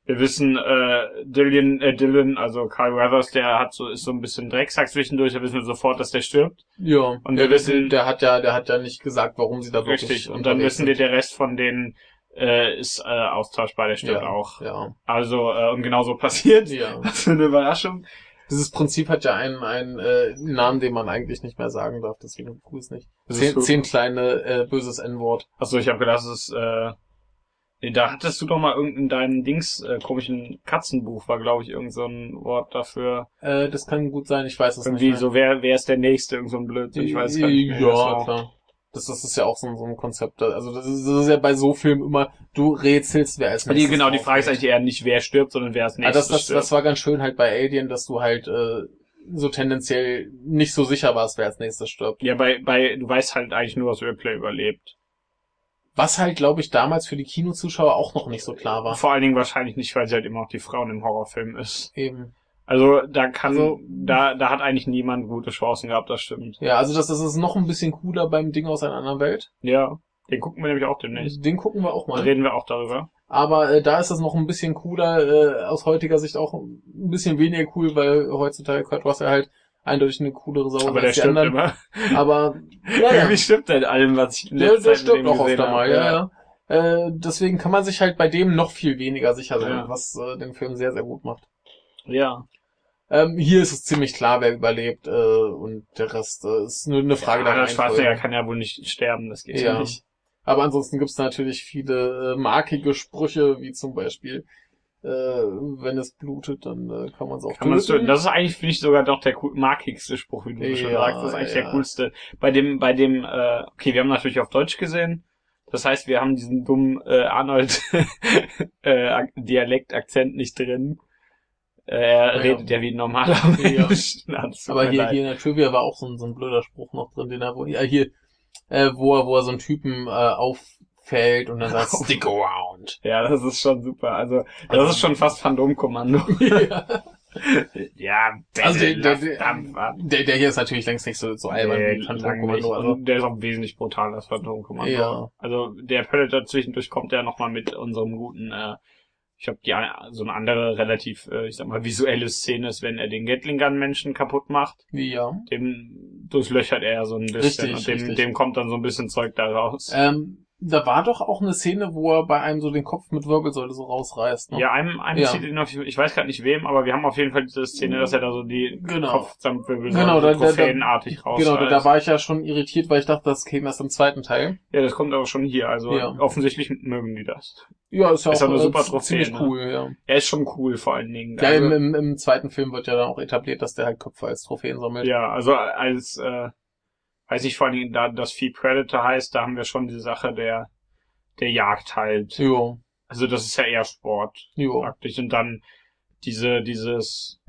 Wir wissen, äh, Dylan, äh, Dylan, also Carl Weathers, der hat so, ist so ein bisschen Drecksack zwischendurch, da wissen wir sofort, dass der stirbt. Ja. Und der, wir wissen- der hat ja, der hat ja nicht gesagt, warum sie da wirklich Richtig. Und dann wissen wir, der Rest von denen äh, ist äh, austauschbar, der stirbt ja, auch. Ja. Also, äh, und genau so passiert. Ja. Was für eine Überraschung. Dieses Prinzip hat ja einen, einen äh, Namen, den man eigentlich nicht mehr sagen darf, deswegen tu es nicht. Das Zehn, so- zehn kleine äh, böses N-Wort. Achso, ich habe gedacht, es ist, äh, nee, da hattest du doch mal irgendein deinem Dings, äh, komischen Katzenbuch, war glaube ich irgend so ein Wort dafür. Äh, das kann gut sein, ich weiß es Irgendwie nicht. so, wer, wer ist der Nächste, irgend so ein Blödsinn, ich weiß gar nicht mehr. das Ja, klar. Das, das ist ja auch so, ein- so ein Konzept. Also das ist, das ist ja bei so Filmen immer, du rätselst, wer als Die, nächstes genau, die Frage ist eigentlich eher nicht, wer stirbt, sondern wer als Ah, nächstes das, das, stirbt. das war ganz schön halt bei Alien, dass du halt äh, so tendenziell nicht so sicher warst, wer als nächstes stirbt. ja, bei, bei, du weißt halt eigentlich nur, dass Ripley überlebt. Was halt, glaube ich, damals für die Kinozuschauer auch noch nicht so klar war. Vor allen Dingen wahrscheinlich nicht, weil sie halt immer noch die Frauen im Horrorfilm ist. Eben. Also, da kann, Also- da, da hat eigentlich niemand gute Chancen gehabt, das stimmt. Ja, also das, das ist noch ein bisschen cooler beim Ding aus einer anderen Welt. Ja, den gucken wir nämlich auch demnächst. Den gucken wir auch Da mal. reden wir auch darüber. Aber äh, da ist es noch ein bisschen cooler, äh, aus heutiger Sicht auch ein bisschen weniger cool, weil heutzutage Kurt Russell halt eindeutig eine coolere Sau Aber der als die stimmt anderen. immer. Aber ja, ja. Wie stimmt denn allem, was ich in Der, letzter der Zeit auch gesehen öfter habe? mal, ja, ja. Äh, deswegen kann man sich halt bei dem noch viel weniger sicher sein, Ja. was äh, den Film sehr, sehr gut macht. Ja. Ähm, hier ist es ziemlich klar, wer überlebt äh, und der Rest äh, ist nur eine Frage ja, der der Schwarzenegger kann ja wohl nicht sterben, das geht ja, Ja. nicht. Aber ansonsten gibt's natürlich viele äh, markige Sprüche, wie zum Beispiel, äh, wenn es blutet, dann äh, kann man es auch Kann töten. töten. Das ist eigentlich, finde ich, sogar doch der cool, markigste Spruch, wie du schon Ja, sagst. Das ist eigentlich ja. der coolste. Bei dem, bei dem, äh, okay, wir haben natürlich auf Deutsch gesehen. Das heißt, wir haben diesen dummen äh, Arnold äh, nicht drin. Äh, er Ja. redet ja wie ein normaler Ja. Mensch. Na, das tut Aber hier, leid. hier in der Trivia war auch so ein, so ein blöder Spruch noch drin, den er, wo, ja, hier, äh, wo er, wo er so einen Typen äh, auffällt und dann sagt, stick around. Ja, das ist schon super. Also, das ist schon fast Phantomkommando. ja. ja, Also der, der, der, der, der hier ist natürlich längst nicht so, so albern Nee, wie. Phantomkommando. Also, der ist auch wesentlich brutaler als Phantomkommando. Ja. Also der Predator zwischendurch kommt ja nochmal mit unserem guten, äh, ich habe die so eine andere relativ, äh, ich sag mal, visuelle Szene ist, wenn er den Gatling Gun Menschen kaputt macht. ja. Dem durchlöchert er so ein bisschen Richtig, und dem, richtig. dem kommt dann so ein bisschen Zeug da raus. Ähm, da war doch auch eine Szene, wo er bei einem so den Kopf mit Wirbelsäule so rausreißt. Ne? Ja, einem, einem Ja. auf, ich weiß gerade nicht wem, aber wir haben auf jeden Fall diese Szene, dass er da so die Genau. Kopf samt Wirbelsäule Genau, so da- da- trophäenartig rausreißt. Genau, da, da war ich ja schon irritiert, weil ich dachte, das käme erst im zweiten Teil. Ja, das kommt aber schon hier. Also Ja. offensichtlich mögen die das. Ja, ist ja Ist auch auch eine äh, super Trophäe, ziemlich ne? cool, ja. Er ist schon cool vor allen Dingen. Ja, Also- im, im, im zweiten Film wird ja dann auch etabliert, dass der halt Köpfe als Trophäen sammelt. Ja, also als, äh, weiß ich vor allen Dingen, da das Vieh Predator heißt, da haben wir schon die Sache der, der Jagd halt. Jo, Also das ist ja eher Sport jo. praktisch. Und dann diese, dieses,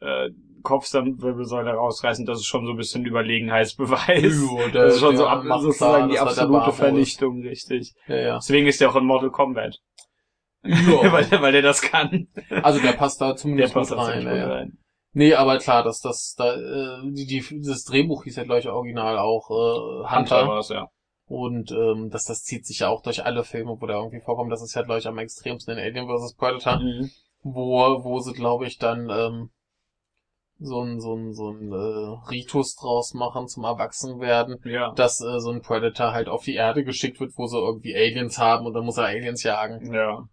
äh, Kopfwirbelsäule rausreißen, das ist schon so ein bisschen Überlegenheitsbeweis. Jo, der- das ist schon so der ab, sozusagen die der absolute. Vernichtung, richtig. Ja, ja. Deswegen ist der auch in Mortal Kombat. Ja. weil, der- weil der das kann. Also der passt da Der zumindest passt gut da rein. ziemlich Ja, gut ja. rein. Nee, aber klar, dass das da äh, die, die das Drehbuch hieß ja gleich original auch äh, Hunter Hunter. war's, ja. Und ähm, das, das zieht sich ja auch durch alle Filme, wo der irgendwie vorkommt. Das ist ja, glaube ich, am extremsten in Alien vs. Predator, Mhm. wo, wo sie, glaube ich, dann ähm, so ein, so ein, so ein äh, Ritus draus machen zum Erwachsenwerden, Ja. dass äh, so ein Predator halt auf die Erde geschickt wird, wo sie irgendwie Aliens haben und dann muss er Aliens jagen. Ja.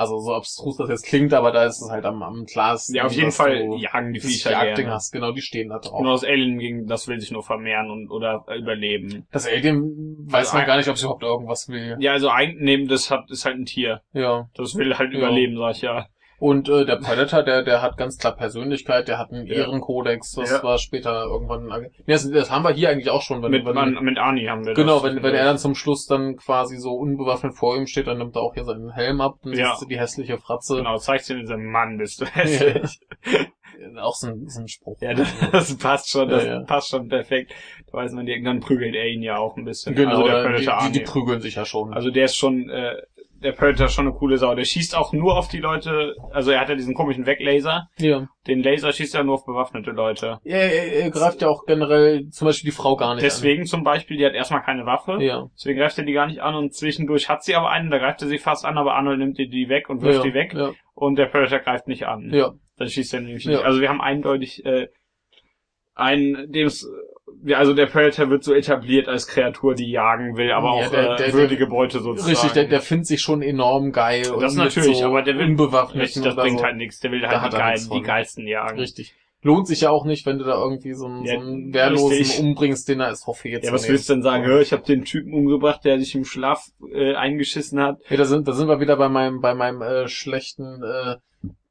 Also so abstrus das jetzt klingt, aber da ist es halt am, am klarsten. Ja, auf jeden Fall jagen die Viecher Jagdding gerne. hast. Genau, die stehen da drauf. Nur das Alien gegen, das will sich nur vermehren und oder überleben. Das Alien weiß Also man gar nicht, ob es überhaupt irgendwas will. Ja, also einnehmen, das hat, ist halt ein Tier. Ja. Das will halt Ja. überleben, sag ich ja. Und äh, der Predator, der, der hat ganz klar Persönlichkeit, der hat einen Ja. Ehrenkodex, das Ja. war später irgendwann. Nee, das, das haben wir hier eigentlich auch schon, wenn, Mit, wenn man, mit Arnie haben wir Genau, das. wenn, wenn er dann zum Schluss dann quasi so unbewaffnet vor ihm steht, dann nimmt er auch hier seinen Helm ab, dann Ja. die hässliche Fratze. Genau, zeigst du diesem Mann, bist du hässlich. Auch so ein, so ein Spruch. Ja, das, passt schon, das Ja, ja. passt schon perfekt. Da weiß man, dann prügelt er ihn ja auch ein bisschen. Genau, also der da- die, die, die prügeln sich ja schon. Also der ist schon, äh, der Predator ist schon eine coole Sau. Der schießt auch nur auf die Leute, also er hat ja diesen komischen Weglaser. ja. Den Laser schießt er nur auf bewaffnete Leute. Er, er, er greift ja auch generell zum Beispiel die Frau gar nicht Deswegen zum Beispiel, die hat erstmal keine Waffe. an. Ja. Deswegen greift er die gar nicht an und zwischendurch hat sie aber einen, da greift er sie fast an, aber Arnold nimmt ihr die weg und wirft ja, die weg Ja. und der Predator greift nicht an. ja. Dann schießt er nämlich Ja. nicht. Also wir haben eindeutig äh, einen, dem es ja, also der Predator wird so etabliert als Kreatur, die jagen will, aber Ja, auch der- äh, der- würdige Beute sozusagen. Richtig, der, der findet sich schon enorm geil. Das natürlich, so aber der will- unbewaffnet. Richtig, das bringt halt nichts. Der will Da halt die, geil, die geilsten jagen. Richtig. Lohnt sich ja auch nicht, wenn du da irgendwie so einen, Ja, so einen Wehrlosen richtig. umbringst, den er als Trophäe Ja, zu was nehmen. willst du denn sagen? Hör, ich habe den Typen umgebracht, der sich im Schlaf äh, eingeschissen hat. Ja, da sind, da sind wir wieder bei meinem, bei meinem äh, schlechten äh,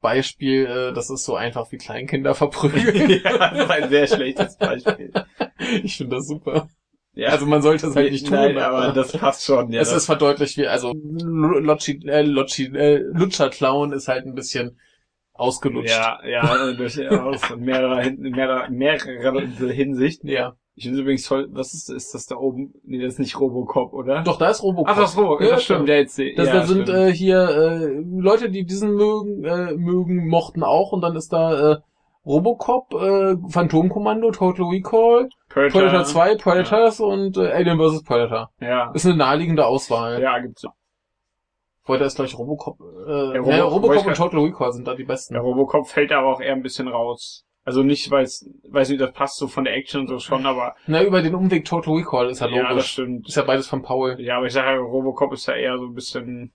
Beispiel. Äh, das ist so einfach wie Kleinkinder verprügeln. ja, das ist ein sehr schlechtes Beispiel. ich finde das super. Ja, Also man sollte es halt nicht tun, Nein, aber, aber das passt schon. Ja, es ist verdeutlicht wie, also Locci, äh, Locci, äh, Lutscher Clown ist halt ein bisschen ausgelutscht. Ja, ja, durchaus. In mehrerer, mehrerer, mehrerer Hinsicht. ja. Ich finde übrigens toll, was ist, ist das da oben? Nee, das ist nicht Robocop, oder? Doch, da ist Robocop. Ach, das ist Robocop, Ja, das stimmt, der jetzt, Das, ja, da sind stimmt. äh, hier äh, Leute, die diesen mögen, äh, mögen, mochten auch und dann ist da äh, Robocop, äh, Phantomkommando, Total Recall, Predator 2, Predators und äh, Alien vs. Predator. Ja, Ist eine naheliegende Auswahl. ja, gibt's. Vorher ist gleich Robocop. Äh, Ja, ja, Robo- Robocop wollte und Total Recall sind da die besten. Der Robocop fällt aber auch eher ein bisschen raus. Also nicht, weil es, weiß nicht, das passt so von der Action und so schon, aber Na, über den Umweg Total Recall ist ja ja, das logisch. stimmt. ist ja beides von Paul. Ja, aber ich sage, Robocop ist ja eher so ein bisschen,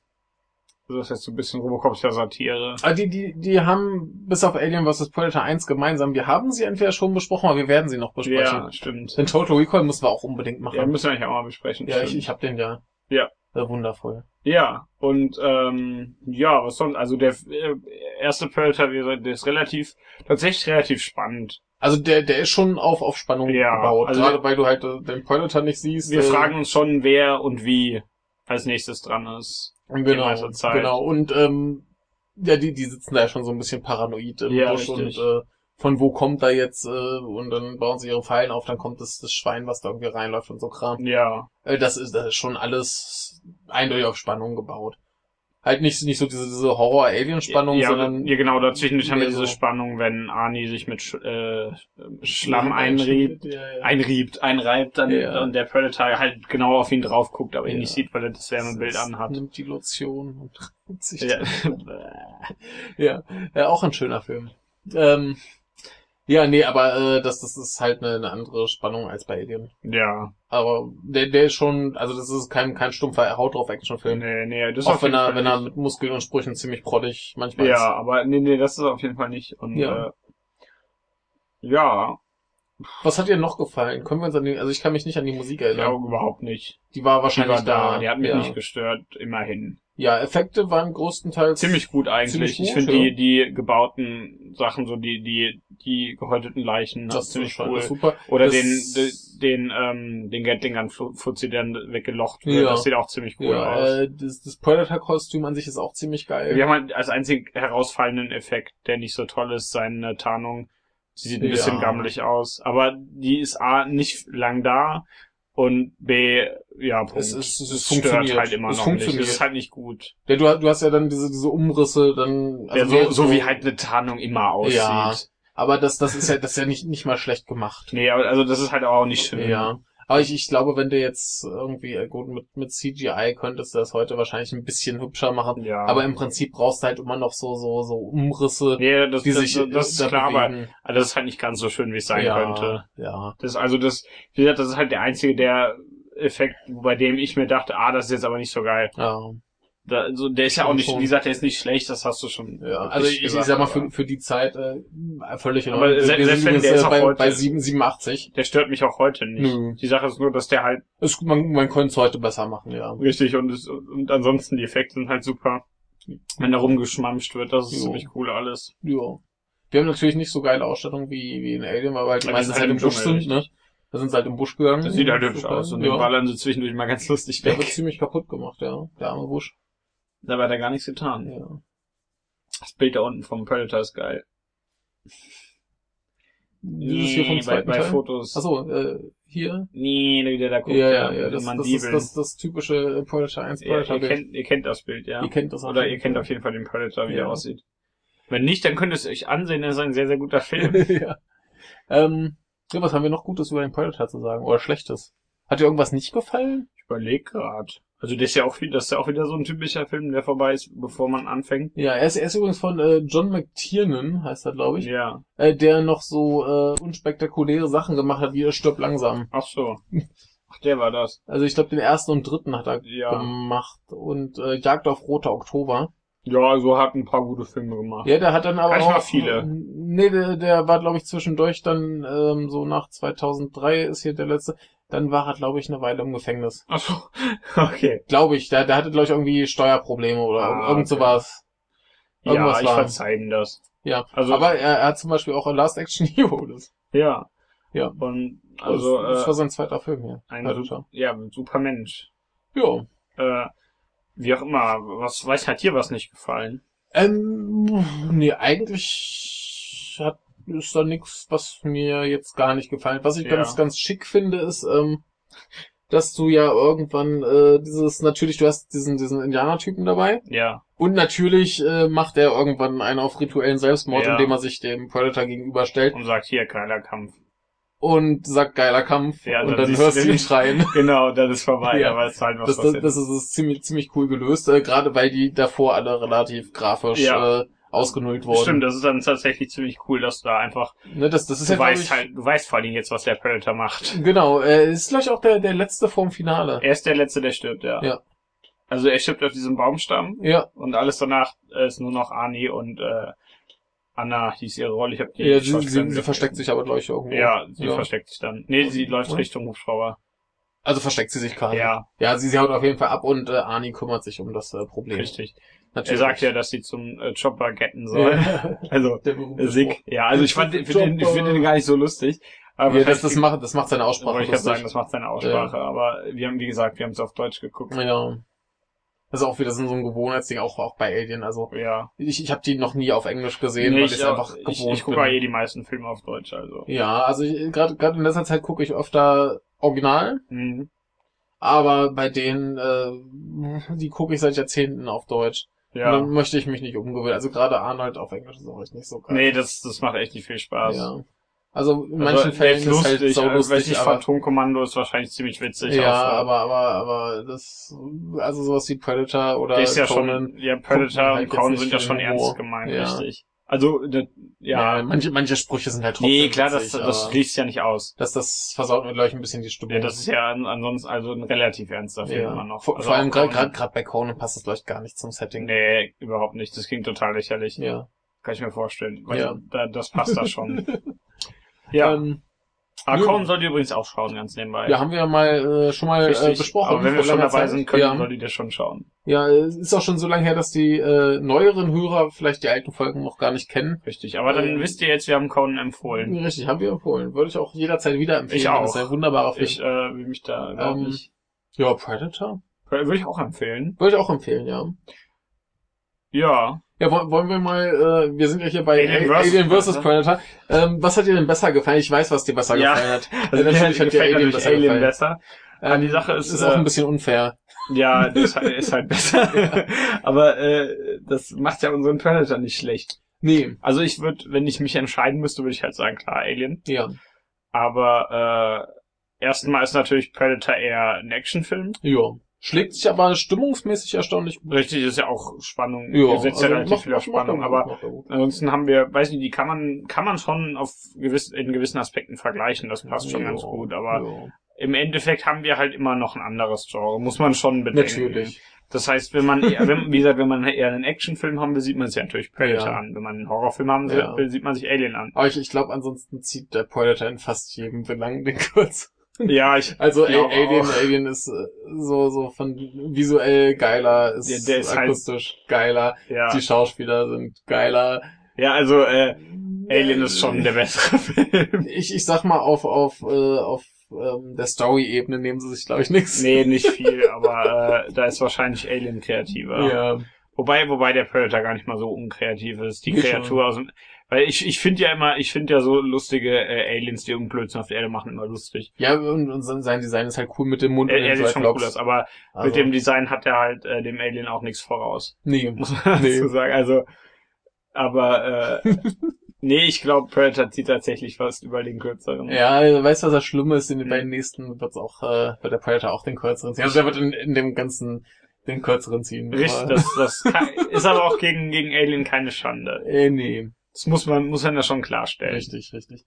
also das heißt so ein bisschen, Robocop ist ja Satire. Ah, die, die, die haben bis auf Alien vs. Predator 1 gemeinsam. Wir haben sie entweder schon besprochen, aber wir werden sie noch besprechen. Ja, stimmt. Den Total Recall müssen wir auch unbedingt machen. Ja, müssen wir eigentlich auch mal besprechen. Ja, ich, ich hab den ja. Ja. Äh, wundervoll. Ja, und ähm, ja, was sonst? Also der äh, erste Predator, wie gesagt, der ist relativ, tatsächlich relativ spannend. Also der, der ist schon auf, auf Spannung Ja, gebaut. also Gerade wir- weil du halt äh, den Predator nicht siehst. Wir äh, fragen uns schon, wer und wie als nächstes dran ist. genau, genau. Und ähm, ja, die, die sitzen da ja schon so ein bisschen paranoid im Ja, Busch und richtig. äh, von wo kommt da jetzt äh, und dann bauen sie ihre Fallen auf, dann kommt das, das Schwein, was da irgendwie reinläuft und so Kram. Ja, Äh, das ist das ist schon alles eindeutig auf Spannung gebaut. Halt nicht, nicht so diese, diese Horror-Alien-Spannung, ja, sondern ja, genau, dazwischen haben wir diese so- Spannung, wenn Arnie sich mit Sch äh, Schlamm einriebt, Ja, ja. einriebt, einreibt, dann Ja. und der Predator halt genau auf ihn drauf guckt, aber ihn nicht sieht, weil er das Wärmebild anhat. Nimmt die Lotion und reibt sich Ja. Ja, ja, auch ein schöner Film. Ähm, ja, nee, aber äh, das, das ist halt eine, eine andere Spannung als bei Alien. ja, Aber der, der ist schon, also das ist kein, kein stumpfer Haut drauf Actionfilm. nee, nee, das ist Auch wenn er, Fall wenn er mit Muskeln und Sprüchen ziemlich prottig manchmal Ja, aber nee, nee, das ist auf jeden Fall nicht. Und Ja. äh, ja, ist. Was hat dir noch gefallen? Können wir uns an die, also ich kann mich nicht an die Musik ja, erinnern. überhaupt nicht. Die war Die wahrscheinlich war da, da. die hat mich ja. nicht gestört, immerhin. Ja, Effekte waren größtenteils Ziemlich gut eigentlich. Ziemlich gut, ich finde ja. die, die gebauten Sachen, so die, die, die gehäuteten Leichen, das das ist ziemlich cool. super. Oder Das- den, den, ähm, den Gatling Fuzzi, der weggelocht wird, Ja. das sieht auch ziemlich cool Ja, aus. äh, das, das Predator-Kostüm an sich ist auch ziemlich geil. Wir haben halt als einzig herausfallenden Effekt, der nicht so toll ist, seine Tarnung. Sie sieht ein bisschen gammelig aus, aber die ist A, nicht lang da und B, ja, Punkt. Es ist- es Es funktioniert. halt immer Es noch nicht. funktioniert. Es ist halt nicht gut. Ja, du, du hast ja dann diese, diese Umrisse, dann, ja, also so, so wie halt eine Tarnung immer aussieht. Ja. aber das, das ist ja, das ist ja nicht, nicht mal schlecht gemacht. Nee, aber also das ist halt auch nicht schön. Ja. Aber ich, ich glaube, wenn du jetzt irgendwie, gut, mit, mit CGI könntest du das heute wahrscheinlich ein bisschen hübscher machen. Ja. Aber im Prinzip brauchst du halt immer noch so, so, so Umrisse, nee, das, die das, sich das, das ist da klar, aber bewegen. aber das ist halt nicht ganz so schön, wie es sein ja, könnte. Ja. Das, also das, wie gesagt, das ist halt der einzige, der Effekt, bei dem ich mir dachte, ah, das ist jetzt aber nicht so geil. Ja. Da, also der ist ja auch nicht, schon. wie gesagt, der ist nicht schlecht, das hast du schon. Ja, richtig also ich, ich gesagt, sag mal, aber für, für die Zeit äh, völlig in Aber Ordnung. Wir selbst sind wenn der äh, ist auch bei, heute- bei 7, 87. Der stört mich auch heute nicht. Nö. Die Sache ist nur, dass der halt Es, man, man könnte es heute besser machen, ja. richtig und, es, und ansonsten die Effekte sind halt super. Wenn da rumgeschmampft wird, das ist Jo. ziemlich cool alles. Ja. Wir haben natürlich nicht so geile Ausstattung wie, wie in Alien, weil wir halt die Ja, die meisten sind halt im halt im Busch sind, ne? Da sind sie halt im Busch gegangen. Das sieht halt hübsch aus und ja. den ballern sie zwischendurch mal ganz lustig Der wird weg. ziemlich kaputt gemacht, ja. Der arme Busch. Dabei hat er gar nichts getan. Ja. Das Bild da unten vom Predator ist geil. Dieses hier vom bei, zweiten bei Teil. Fotos. Achso, äh, hier. Nee, wie der da guckt. ja, ja, ja. Das, das, ist, das, das typische Predator 1 Ja, ihr, Predator kennt, ihr kennt das Bild, ja. Ihr kennt das auf Oder ihr kennt auf jeden Fall den Predator, wie Ja. er aussieht. Wenn nicht, dann könnt ihr es euch ansehen, das ist ein sehr, sehr guter Film. ja. Ähm, ja, was haben wir noch Gutes über den Predator zu sagen? Oder Schlechtes? Hat dir irgendwas nicht gefallen? Ich überleg grad. Also das ist ja auch viel, das ist ja auch wieder so ein typischer Film, der vorbei ist, bevor man anfängt. Ja, er ist, er ist übrigens von äh, John McTiernan, heißt er, glaube ich, Ja. äh, der noch so äh, unspektakuläre Sachen gemacht hat, wie er stirbt langsam. Ach so. Ach, der war das. Also ich glaube, den ersten und dritten hat er Ja. gemacht. Und äh, Jagd auf Roter Oktober. Ja, so hat ein paar gute Filme gemacht. Ja, der hat dann aber nicht auch... viele. Nee, der, der war, glaube ich, zwischendurch dann ähm, so nach 2003 ist hier der letzte. Dann war er, glaube ich, eine Weile im Gefängnis. Ach so. Okay. Glaube ich. Der, der hatte, glaube ich, irgendwie Steuerprobleme oder Ah, irgend okay. sowas. Ja, Irgendwas ich war. verzeih ihm das. Ja, Also- aber er, er hat zum Beispiel auch Last Action Hero. Das, Ja. Ja. Und also das, das war äh, sein zweiter Film hier. ein Predator. ja, ein super Mensch. Ja. Äh, wie auch immer, was weiß hat dir was nicht gefallen? Ähm, nee, eigentlich hat, ist da nichts, was mir jetzt gar nicht gefallen. Was ich Ja. ganz, ganz schick finde, ist, ähm, dass du ja irgendwann äh, dieses, natürlich, du hast diesen, diesen Indianertypen dabei. Ja. Und natürlich äh, macht er irgendwann einen auf rituellen Selbstmord, Ja. indem er sich dem Predator gegenüberstellt Und sagt hier geiler Kampf. und sagt geiler Kampf. Ja, und dann hörst du ihn schreien. Genau, dann ist vorbei, Ja. aber es ist halt was Das, das, das ist, ist ziemlich, ziemlich coel gelöst, äh, gerade weil die davor alle relativ grafisch Ja. äh, ausgenullt wurden. Stimmt, das ist dann tatsächlich ziemlich cool, dass du da einfach, Ne, das, das ist du ja, weißt ich, halt, du weißt vor allem jetzt, was der Predator macht. Genau, äh, ist gleich auch der, der letzte vorm Finale. Er ist der Letzte, der stirbt, ja. Ja. Also er stirbt auf diesem Baumstamm Ja, und alles danach äh, ist nur noch Arnie und äh, Anna hieß ihre Rolle. Ich habe die ja sie, sie, sie versteckt sich aber gleich irgendwo. Ja, sie Ja. versteckt sich dann. Nee, sie läuft Ja. Richtung Hubschrauber. Also versteckt sie sich quasi. Ja, Ja, sie, sie haut auf jeden Fall ab und äh, Arnie kümmert sich um das äh, Problem. richtig. Natürlich. Er sagt ja, dass sie zum äh, Chopper getten soll. Ja. Also Sick. Ja, also ich fand den, find den, ich finde den gar nicht so lustig. Aber Ja, das, das macht, das macht seine Aussprache wollte ich lustig. sagen, das macht seine Aussprache. Aber wir haben, wie gesagt, wir haben es auf Deutsch geguckt. Ja. Das ist auch wieder so ein Gewohnheitsding, auch, auch bei Alien. Also Ja. ich, ich habe die noch nie auf Englisch gesehen, Nee, weil ich einfach ich, gewohnt ich gucke bin. ja eh die meisten Filme auf Deutsch, also. Ja, also ich- gerade gerade in letzter Zeit gucke ich öfter Original, Mhm. aber bei denen, äh, die gucke ich seit Jahrzehnten auf Deutsch. Und Ja. dann möchte ich mich nicht umgewöhnen. Also gerade Arnold auf Englisch ist auch echt nicht so geil. Nee, das, das macht echt nicht viel Spaß. Ja. Also in Also, manchen der Fällen ist ist halt lustig, so also, lustig, ich, aber, Phantomkommando ist wahrscheinlich ziemlich witzig. ja, auch, aber, aber, aber das, also sowas wie Predator oder der ist ja Conan, schon, ja, Predator halt und jetzt Conan sind ja schon ernst gemeint, Ja. richtig. Also, ne, ja, ja. manche, manche Sprüche sind halt trotzdem nee, klar, das, witzig, das aber schließt ja nicht aus. das, das versaut mir gleich ein bisschen die Stimmung. Ja, das ist ja an- ansonsten also ein relativ ernster Film ja. immer noch. Vor, Also vor allem gerade gerade bei Conan passt das gleich gar nicht zum Setting. Nee, überhaupt nicht. Das klingt total lächerlich. Ja. Kann ich mir vorstellen. Weil Ja. da, das passt da schon. ja. Ähm, nö. Conan sollt ihr übrigens auch schauen, ganz nebenbei. ja, haben wir ja mal äh, schon mal äh, Richtig. besprochen. Aber wenn wir schon dabei Zeit. sind, können, ja. solltet ihr schon schauen. ja, es ist auch schon so lange her, dass die äh, neueren Hörer vielleicht die alten Folgen noch gar nicht kennen. Richtig. Aber dann Ähm, wisst ihr jetzt, wir haben Conan empfohlen. Richtig, haben wir empfohlen. Würde ich auch jederzeit wieder empfehlen. Ich auch. Das ist ein wunderbarer Film. Ich äh, will mich da überhaupt Ähm, nicht. ja, Predator? Würde ich auch empfehlen. Würde ich auch empfehlen, ja. Ja. Ja, wollen, wollen wir mal, äh, wir sind ja hier bei Alien Alien, versus vs. Predator. Ähm, was hat dir denn besser gefallen? Ich weiß, was dir besser Ja. gefallen hat. Also natürlich hat dir Alien besser Alien gefallen. besser. Ähm, die Sache ist, ist auch äh, ein bisschen unfair. Ja, das ist halt, ist halt besser. Aber äh, das macht ja unseren Predator nicht schlecht. Nee, Also ich würde, wenn ich mich entscheiden müsste, würde ich halt sagen, klar, Alien. ja. Aber äh, erstmal ist natürlich Predator eher ein Actionfilm. Ja. Schlägt sich aber stimmungsmäßig erstaunlich gut. Richtig, ist ja auch Spannung. Ja, Ja, setzt ja also relativ macht- viel auf macht Spannung, er aber macht er ansonsten haben wir, weiß nicht, die kann man, kann man schon auf gewiss, in gewissen Aspekten vergleichen. Das passt schon Ja, ganz gut, aber ja. im Endeffekt haben wir halt immer noch ein anderes Genre. Muss man schon bedenken. Natürlich. Das heißt, wenn man, eher, wenn, wie gesagt, wenn man eher einen Actionfilm haben will, sieht man sich natürlich Predator Ja. an. Wenn man einen Horrorfilm haben will, Ja. sieht man sich Alien an. Aber ich, ich glaube, ansonsten zieht der Predator in fast jedem Belang den kurz. Ja, ich, Also Alien, auch. Alien ist äh, so, so von visuell geiler, ist, Der- der ist halt- akustisch geiler, ja. die Schauspieler sind geiler. Ja, also, äh, Alien ist schon der bessere Film. Ich, ich sag mal, auf, auf, äh, auf ähm, der Story-Ebene nehmen sie sich, glaube ich, nix. nee, nicht viel, aber äh, da ist wahrscheinlich Alien kreativer. Ja. Wobei, wobei der Predator gar nicht mal so unkreativ ist. Die Kreatur aus dem, weil ich, ich finde ja immer, ich finde ja so lustige äh, Aliens, die irgendeinen Blödsinn auf der Erde machen, immer lustig. Ja, und, und sein Design ist halt cool mit dem Mund Er, und er sieht schon cool aus, aber Also, mit dem Design hat er halt äh, dem Alien auch nichts voraus. Nee. Muss man Nee. dazu sagen. Also, aber äh, nee, ich glaube, Predator zieht tatsächlich fast über den kürzeren. Ja, weißt du, was das Schlimme ist? In den Mhm. beiden nächsten wird's auch, äh, wird der Predator auch den kürzeren ziehen. Also der wird in, in dem ganzen den kürzeren ziehen. Richtig, das, das kann, ist aber auch gegen, gegen Alien keine Schande. Äh, nee. Das muss man, muss man ja schon klarstellen. Richtig, richtig.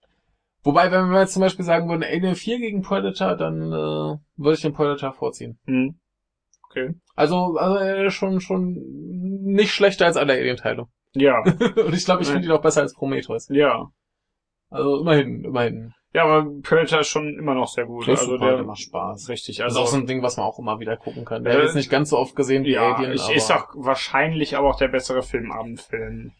Wobei, wenn wir jetzt zum Beispiel sagen würden, Alien 4 gegen Predator, dann äh, würde ich den Predator vorziehen. Hm. Okay. Also, also äh, schon schon nicht schlechter als alle Alien-Teile. Ja, Und ich glaube, ich finde ihn auch besser als Prometheus. ja. Also immerhin, immerhin. Ja, aber Predator ist schon immer noch sehr gut. Der ist also super, der, macht Spaß. Richtig, Das also ist auch so ein Ding, was man auch immer wieder gucken kann. Der Äh, hat jetzt nicht ganz so oft gesehen wie ja, Alien, ich, aber... ist auch wahrscheinlich aber auch der bessere Filmabendfilm.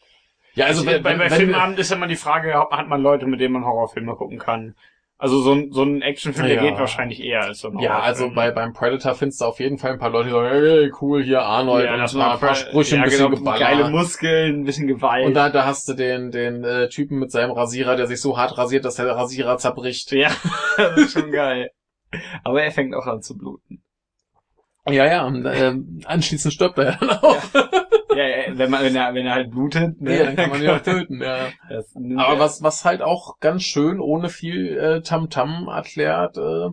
Ja, also ich, wenn, bei, bei wenn wir- Filmabend ist ja immer die Frage, hat man Leute, mit denen man Horrorfilme gucken kann? Also so ein, so ein Actionfilm, der Ja. geht wahrscheinlich eher als so ein Ja, also bei, beim Predator findest du auf jeden Fall ein paar Leute, die sagen, hey, cool, hier Arnold ja, und das ein paar Sprüche, ein ja, bisschen genau, geballert. geile Muskeln, ein bisschen Gewalt. Und da, da hast du den, den äh, Typen mit seinem Rasierer, der sich so hart rasiert, dass der Rasierer zerbricht. ja, das ist schon geil. Aber er fängt auch an zu bluten. Ja, ja, und, ähm, anschließend stirbt er ja dann auch. Ja, ja, wenn man, wenn er, wenn er halt blutet, ne, Ja, dann kann man ihn auch töten, ja. Das Aber er- was, was halt auch ganz schön ohne viel äh, Tamtam erklärt, äh,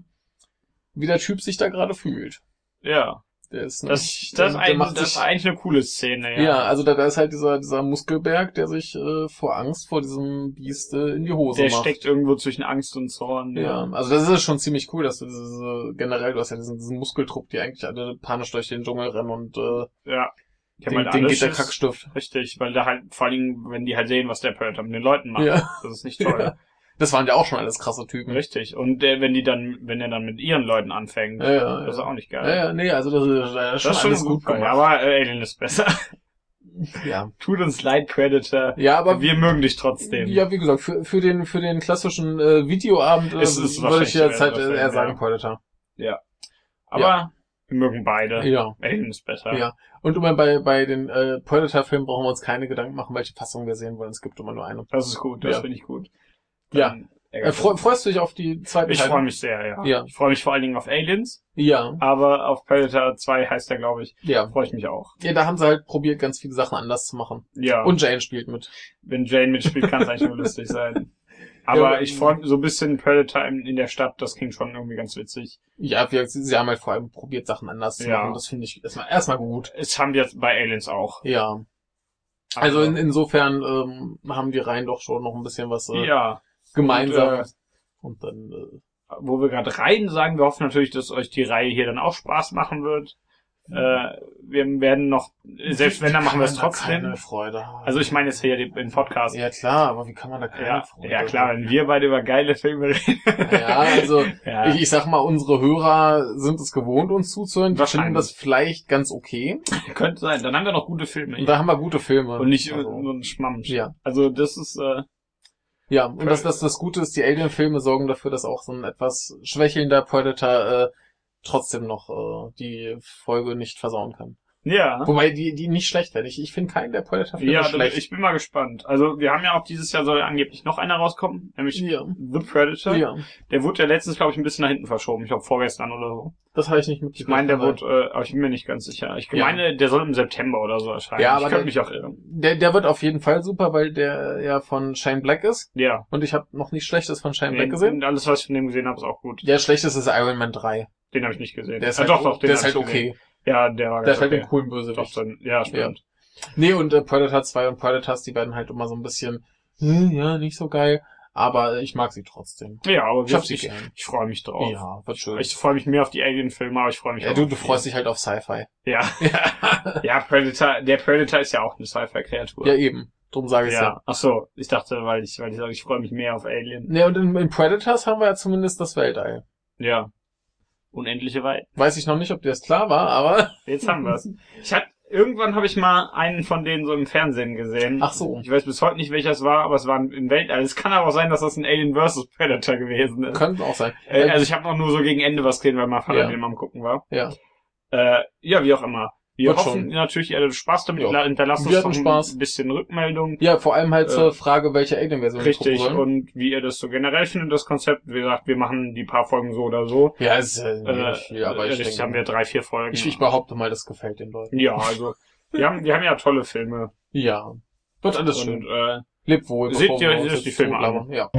wie der Typ sich da gerade fühlt. ja, Der ist das, nicht, das, der, ein, der macht das ist sich, eigentlich eine coole Szene, ja. ja. also da, da ist halt dieser, dieser Muskelberg, der sich äh, vor Angst vor diesem Biest äh, in die Hose Der macht. steckt irgendwo zwischen Angst und Zorn. Ja, also das ist schon ziemlich cool, dass du diese, generell, du hast ja diesen, diesen Muskeltrupp, die eigentlich alle panisch durch den Dschungel rennen und äh, ja. Den, halt den geht der. Kackstift. Richtig, weil da halt, vor allem, wenn die halt sehen, was der Predator mit den Leuten macht. Ja. Das ist nicht toll. Ja. Das waren ja auch schon alles krasse Typen. Richtig. Und äh, wenn die dann, wenn er dann mit ihren Leuten anfängt, Ja, ja, das ist ja. auch nicht geil. Ja, ja, nee, also das ist, äh, schon das ist schon alles gut gut gemacht. Aber äh, Alien ist besser. Ja. Tut uns leid, Predator. Ja, aber wir mögen dich trotzdem. Ja, wie gesagt, für, für den für den klassischen äh, Videoabend äh, Es ist würde ich der jetzt halt äh, eher Film, sagen ja. Predator. Aber wir mögen beide. Ja. Alien ist besser. Ja. Und immer bei bei den äh, Predator-Filmen brauchen wir uns keine Gedanken machen, welche Fassung wir sehen wollen. Es gibt immer nur eine. Das ist gut, das Ja. finde ich gut. Ja. Dann Äh, ärgert freu, freust du dich auf die zweite ich freue mich sehr, ja. Ja. Ich freue mich vor allen Dingen auf Aliens, Ja, aber auf Predator 2 heißt er, glaube ich, ja. freue ich mich auch. Ja, da haben sie halt probiert, ganz viele Sachen anders zu machen. Ja. Und Jane spielt mit. wenn Jane mitspielt, kann es eigentlich nur lustig sein. Aber ich freue mich so ein bisschen Predator in, in der Stadt, das klingt schon irgendwie ganz witzig. Ja, wir, sie, haben halt vor allem probiert, Sachen anders zu Ja. machen. Das finde ich erstmal erstmal gut. Es haben wir bei Aliens auch. Ja. Also in, insofern ähm, haben die Reihen doch schon noch ein bisschen was äh, ja. gemeinsam. Und, äh, Und dann äh, wo wir gerade rein sagen, wir hoffen natürlich, dass euch die Reihe hier dann auch Spaß machen wird. Äh, wir werden noch, selbst wenn, dann machen wir es trotzdem. Keine Freude. haben? Also ich meine jetzt hier den Podcast. Ja klar, aber wie kann man da keine Ja, Freude ja klar, wenn wir beide über geile Filme reden. Ja, also ja. ich, ich sag mal, unsere Hörer sind es gewohnt, uns zuzuhören. Die finden das vielleicht ganz okay. könnte sein. Dann haben wir noch gute Filme. Da haben wir gute Filme. Und nicht also, so ein Schmamm. Ja. Also das ist, äh, Ja, und das, das, das Gute ist, die Alien-Filme sorgen dafür, dass auch so ein etwas schwächelnder Predator äh, trotzdem noch äh, die Folge nicht versauen kann. Ja. Wobei die, die nicht schlecht werden. Ich, ich finde keinen der Predator-Filme Ja, schlecht. ich bin mal gespannt. Also wir haben ja auch dieses Jahr soll angeblich noch einer rauskommen, nämlich ja. The Predator. ja, Der wurde ja letztens, glaube ich, ein bisschen nach hinten verschoben. Ich glaube vorgestern oder so. das habe ich nicht Ich mitgekriegt. meine, der wurde, äh, aber ich bin mir nicht ganz sicher. Ich Ja. meine, der soll im September oder so erscheinen. Ja, aber ich könnte mich auch irren. Der, der wird auf jeden Fall super, weil der ja von Shane Black ist. Ja. Und ich habe noch nicht Schlechtes von Shane Black Nee, gesehen. Alles, was ich von dem gesehen habe, ist auch gut. Der Schlechteste ist Iron Man 3. Den habe ich nicht gesehen. Der ist Ah, halt, doch, doch, den der ist halt ich gesehen. okay. Ja, der war Der ist halt okay. ein coolen Doch, Bösewicht. dann, ja, stimmt. Nee, und äh, Predator 2 und Predators, die werden halt immer so ein bisschen, hm, ja, nicht so geil. Aber ich mag sie trotzdem. Ja, aber Ich ich, gern. ich freue mich drauf. Ja, wird schön. Ich freue mich mehr auf die Alien-Filme, aber ich freue mich ja, auch du, du freust dich halt auf Sci-Fi. Ja. ja, Predator, der Predator ist ja auch eine Sci-Fi-Kreatur. Ja, eben. Drum sage ich ja. ja. Ach so, ich dachte, weil ich, weil ich sage, ich freue mich mehr auf Alien. Ne, und in, in Predators haben wir ja zumindest das Weltall. Ja. Unendliche Weiten. Weiß ich noch nicht, ob dir das klar war, aber. Jetzt haben wir's. Ich hatte, irgendwann habe ich mal einen von denen so im Fernsehen gesehen. Ach so. Ich weiß bis heute nicht, welcher es war, aber es war im Weltall. Es kann aber auch sein, dass das ein Alien vs. Predator gewesen ist. Könnte auch sein. Äh, also ich habe noch nur so gegen Ende was gesehen, weil mein Vater Ja. den mal am gucken war. ja. Äh, ja, wie auch immer. Wir Wird hoffen schon. natürlich, ihr hattet Spaß damit. Ja. Ja. Hinterlasst Wir uns doch Spaß. ein bisschen Rückmeldung. Ja, vor allem halt Äh, zur Frage, welche Alien-Version wir Richtig. Und wie ihr das so generell findet, das Konzept. Wie gesagt, wir machen die paar Folgen so oder so. Ja, ist äh, Äh, viel, aber ich richtig, denke, haben wir drei, vier Folgen. ich, ich behaupte mal, das gefällt den Leuten. ja, also, wir haben, wir haben ja tolle Filme. Ja. Wird alles Und, schön. äh, Lebt wohl. Seht ihr wir euch die Filme totlabern. Ja.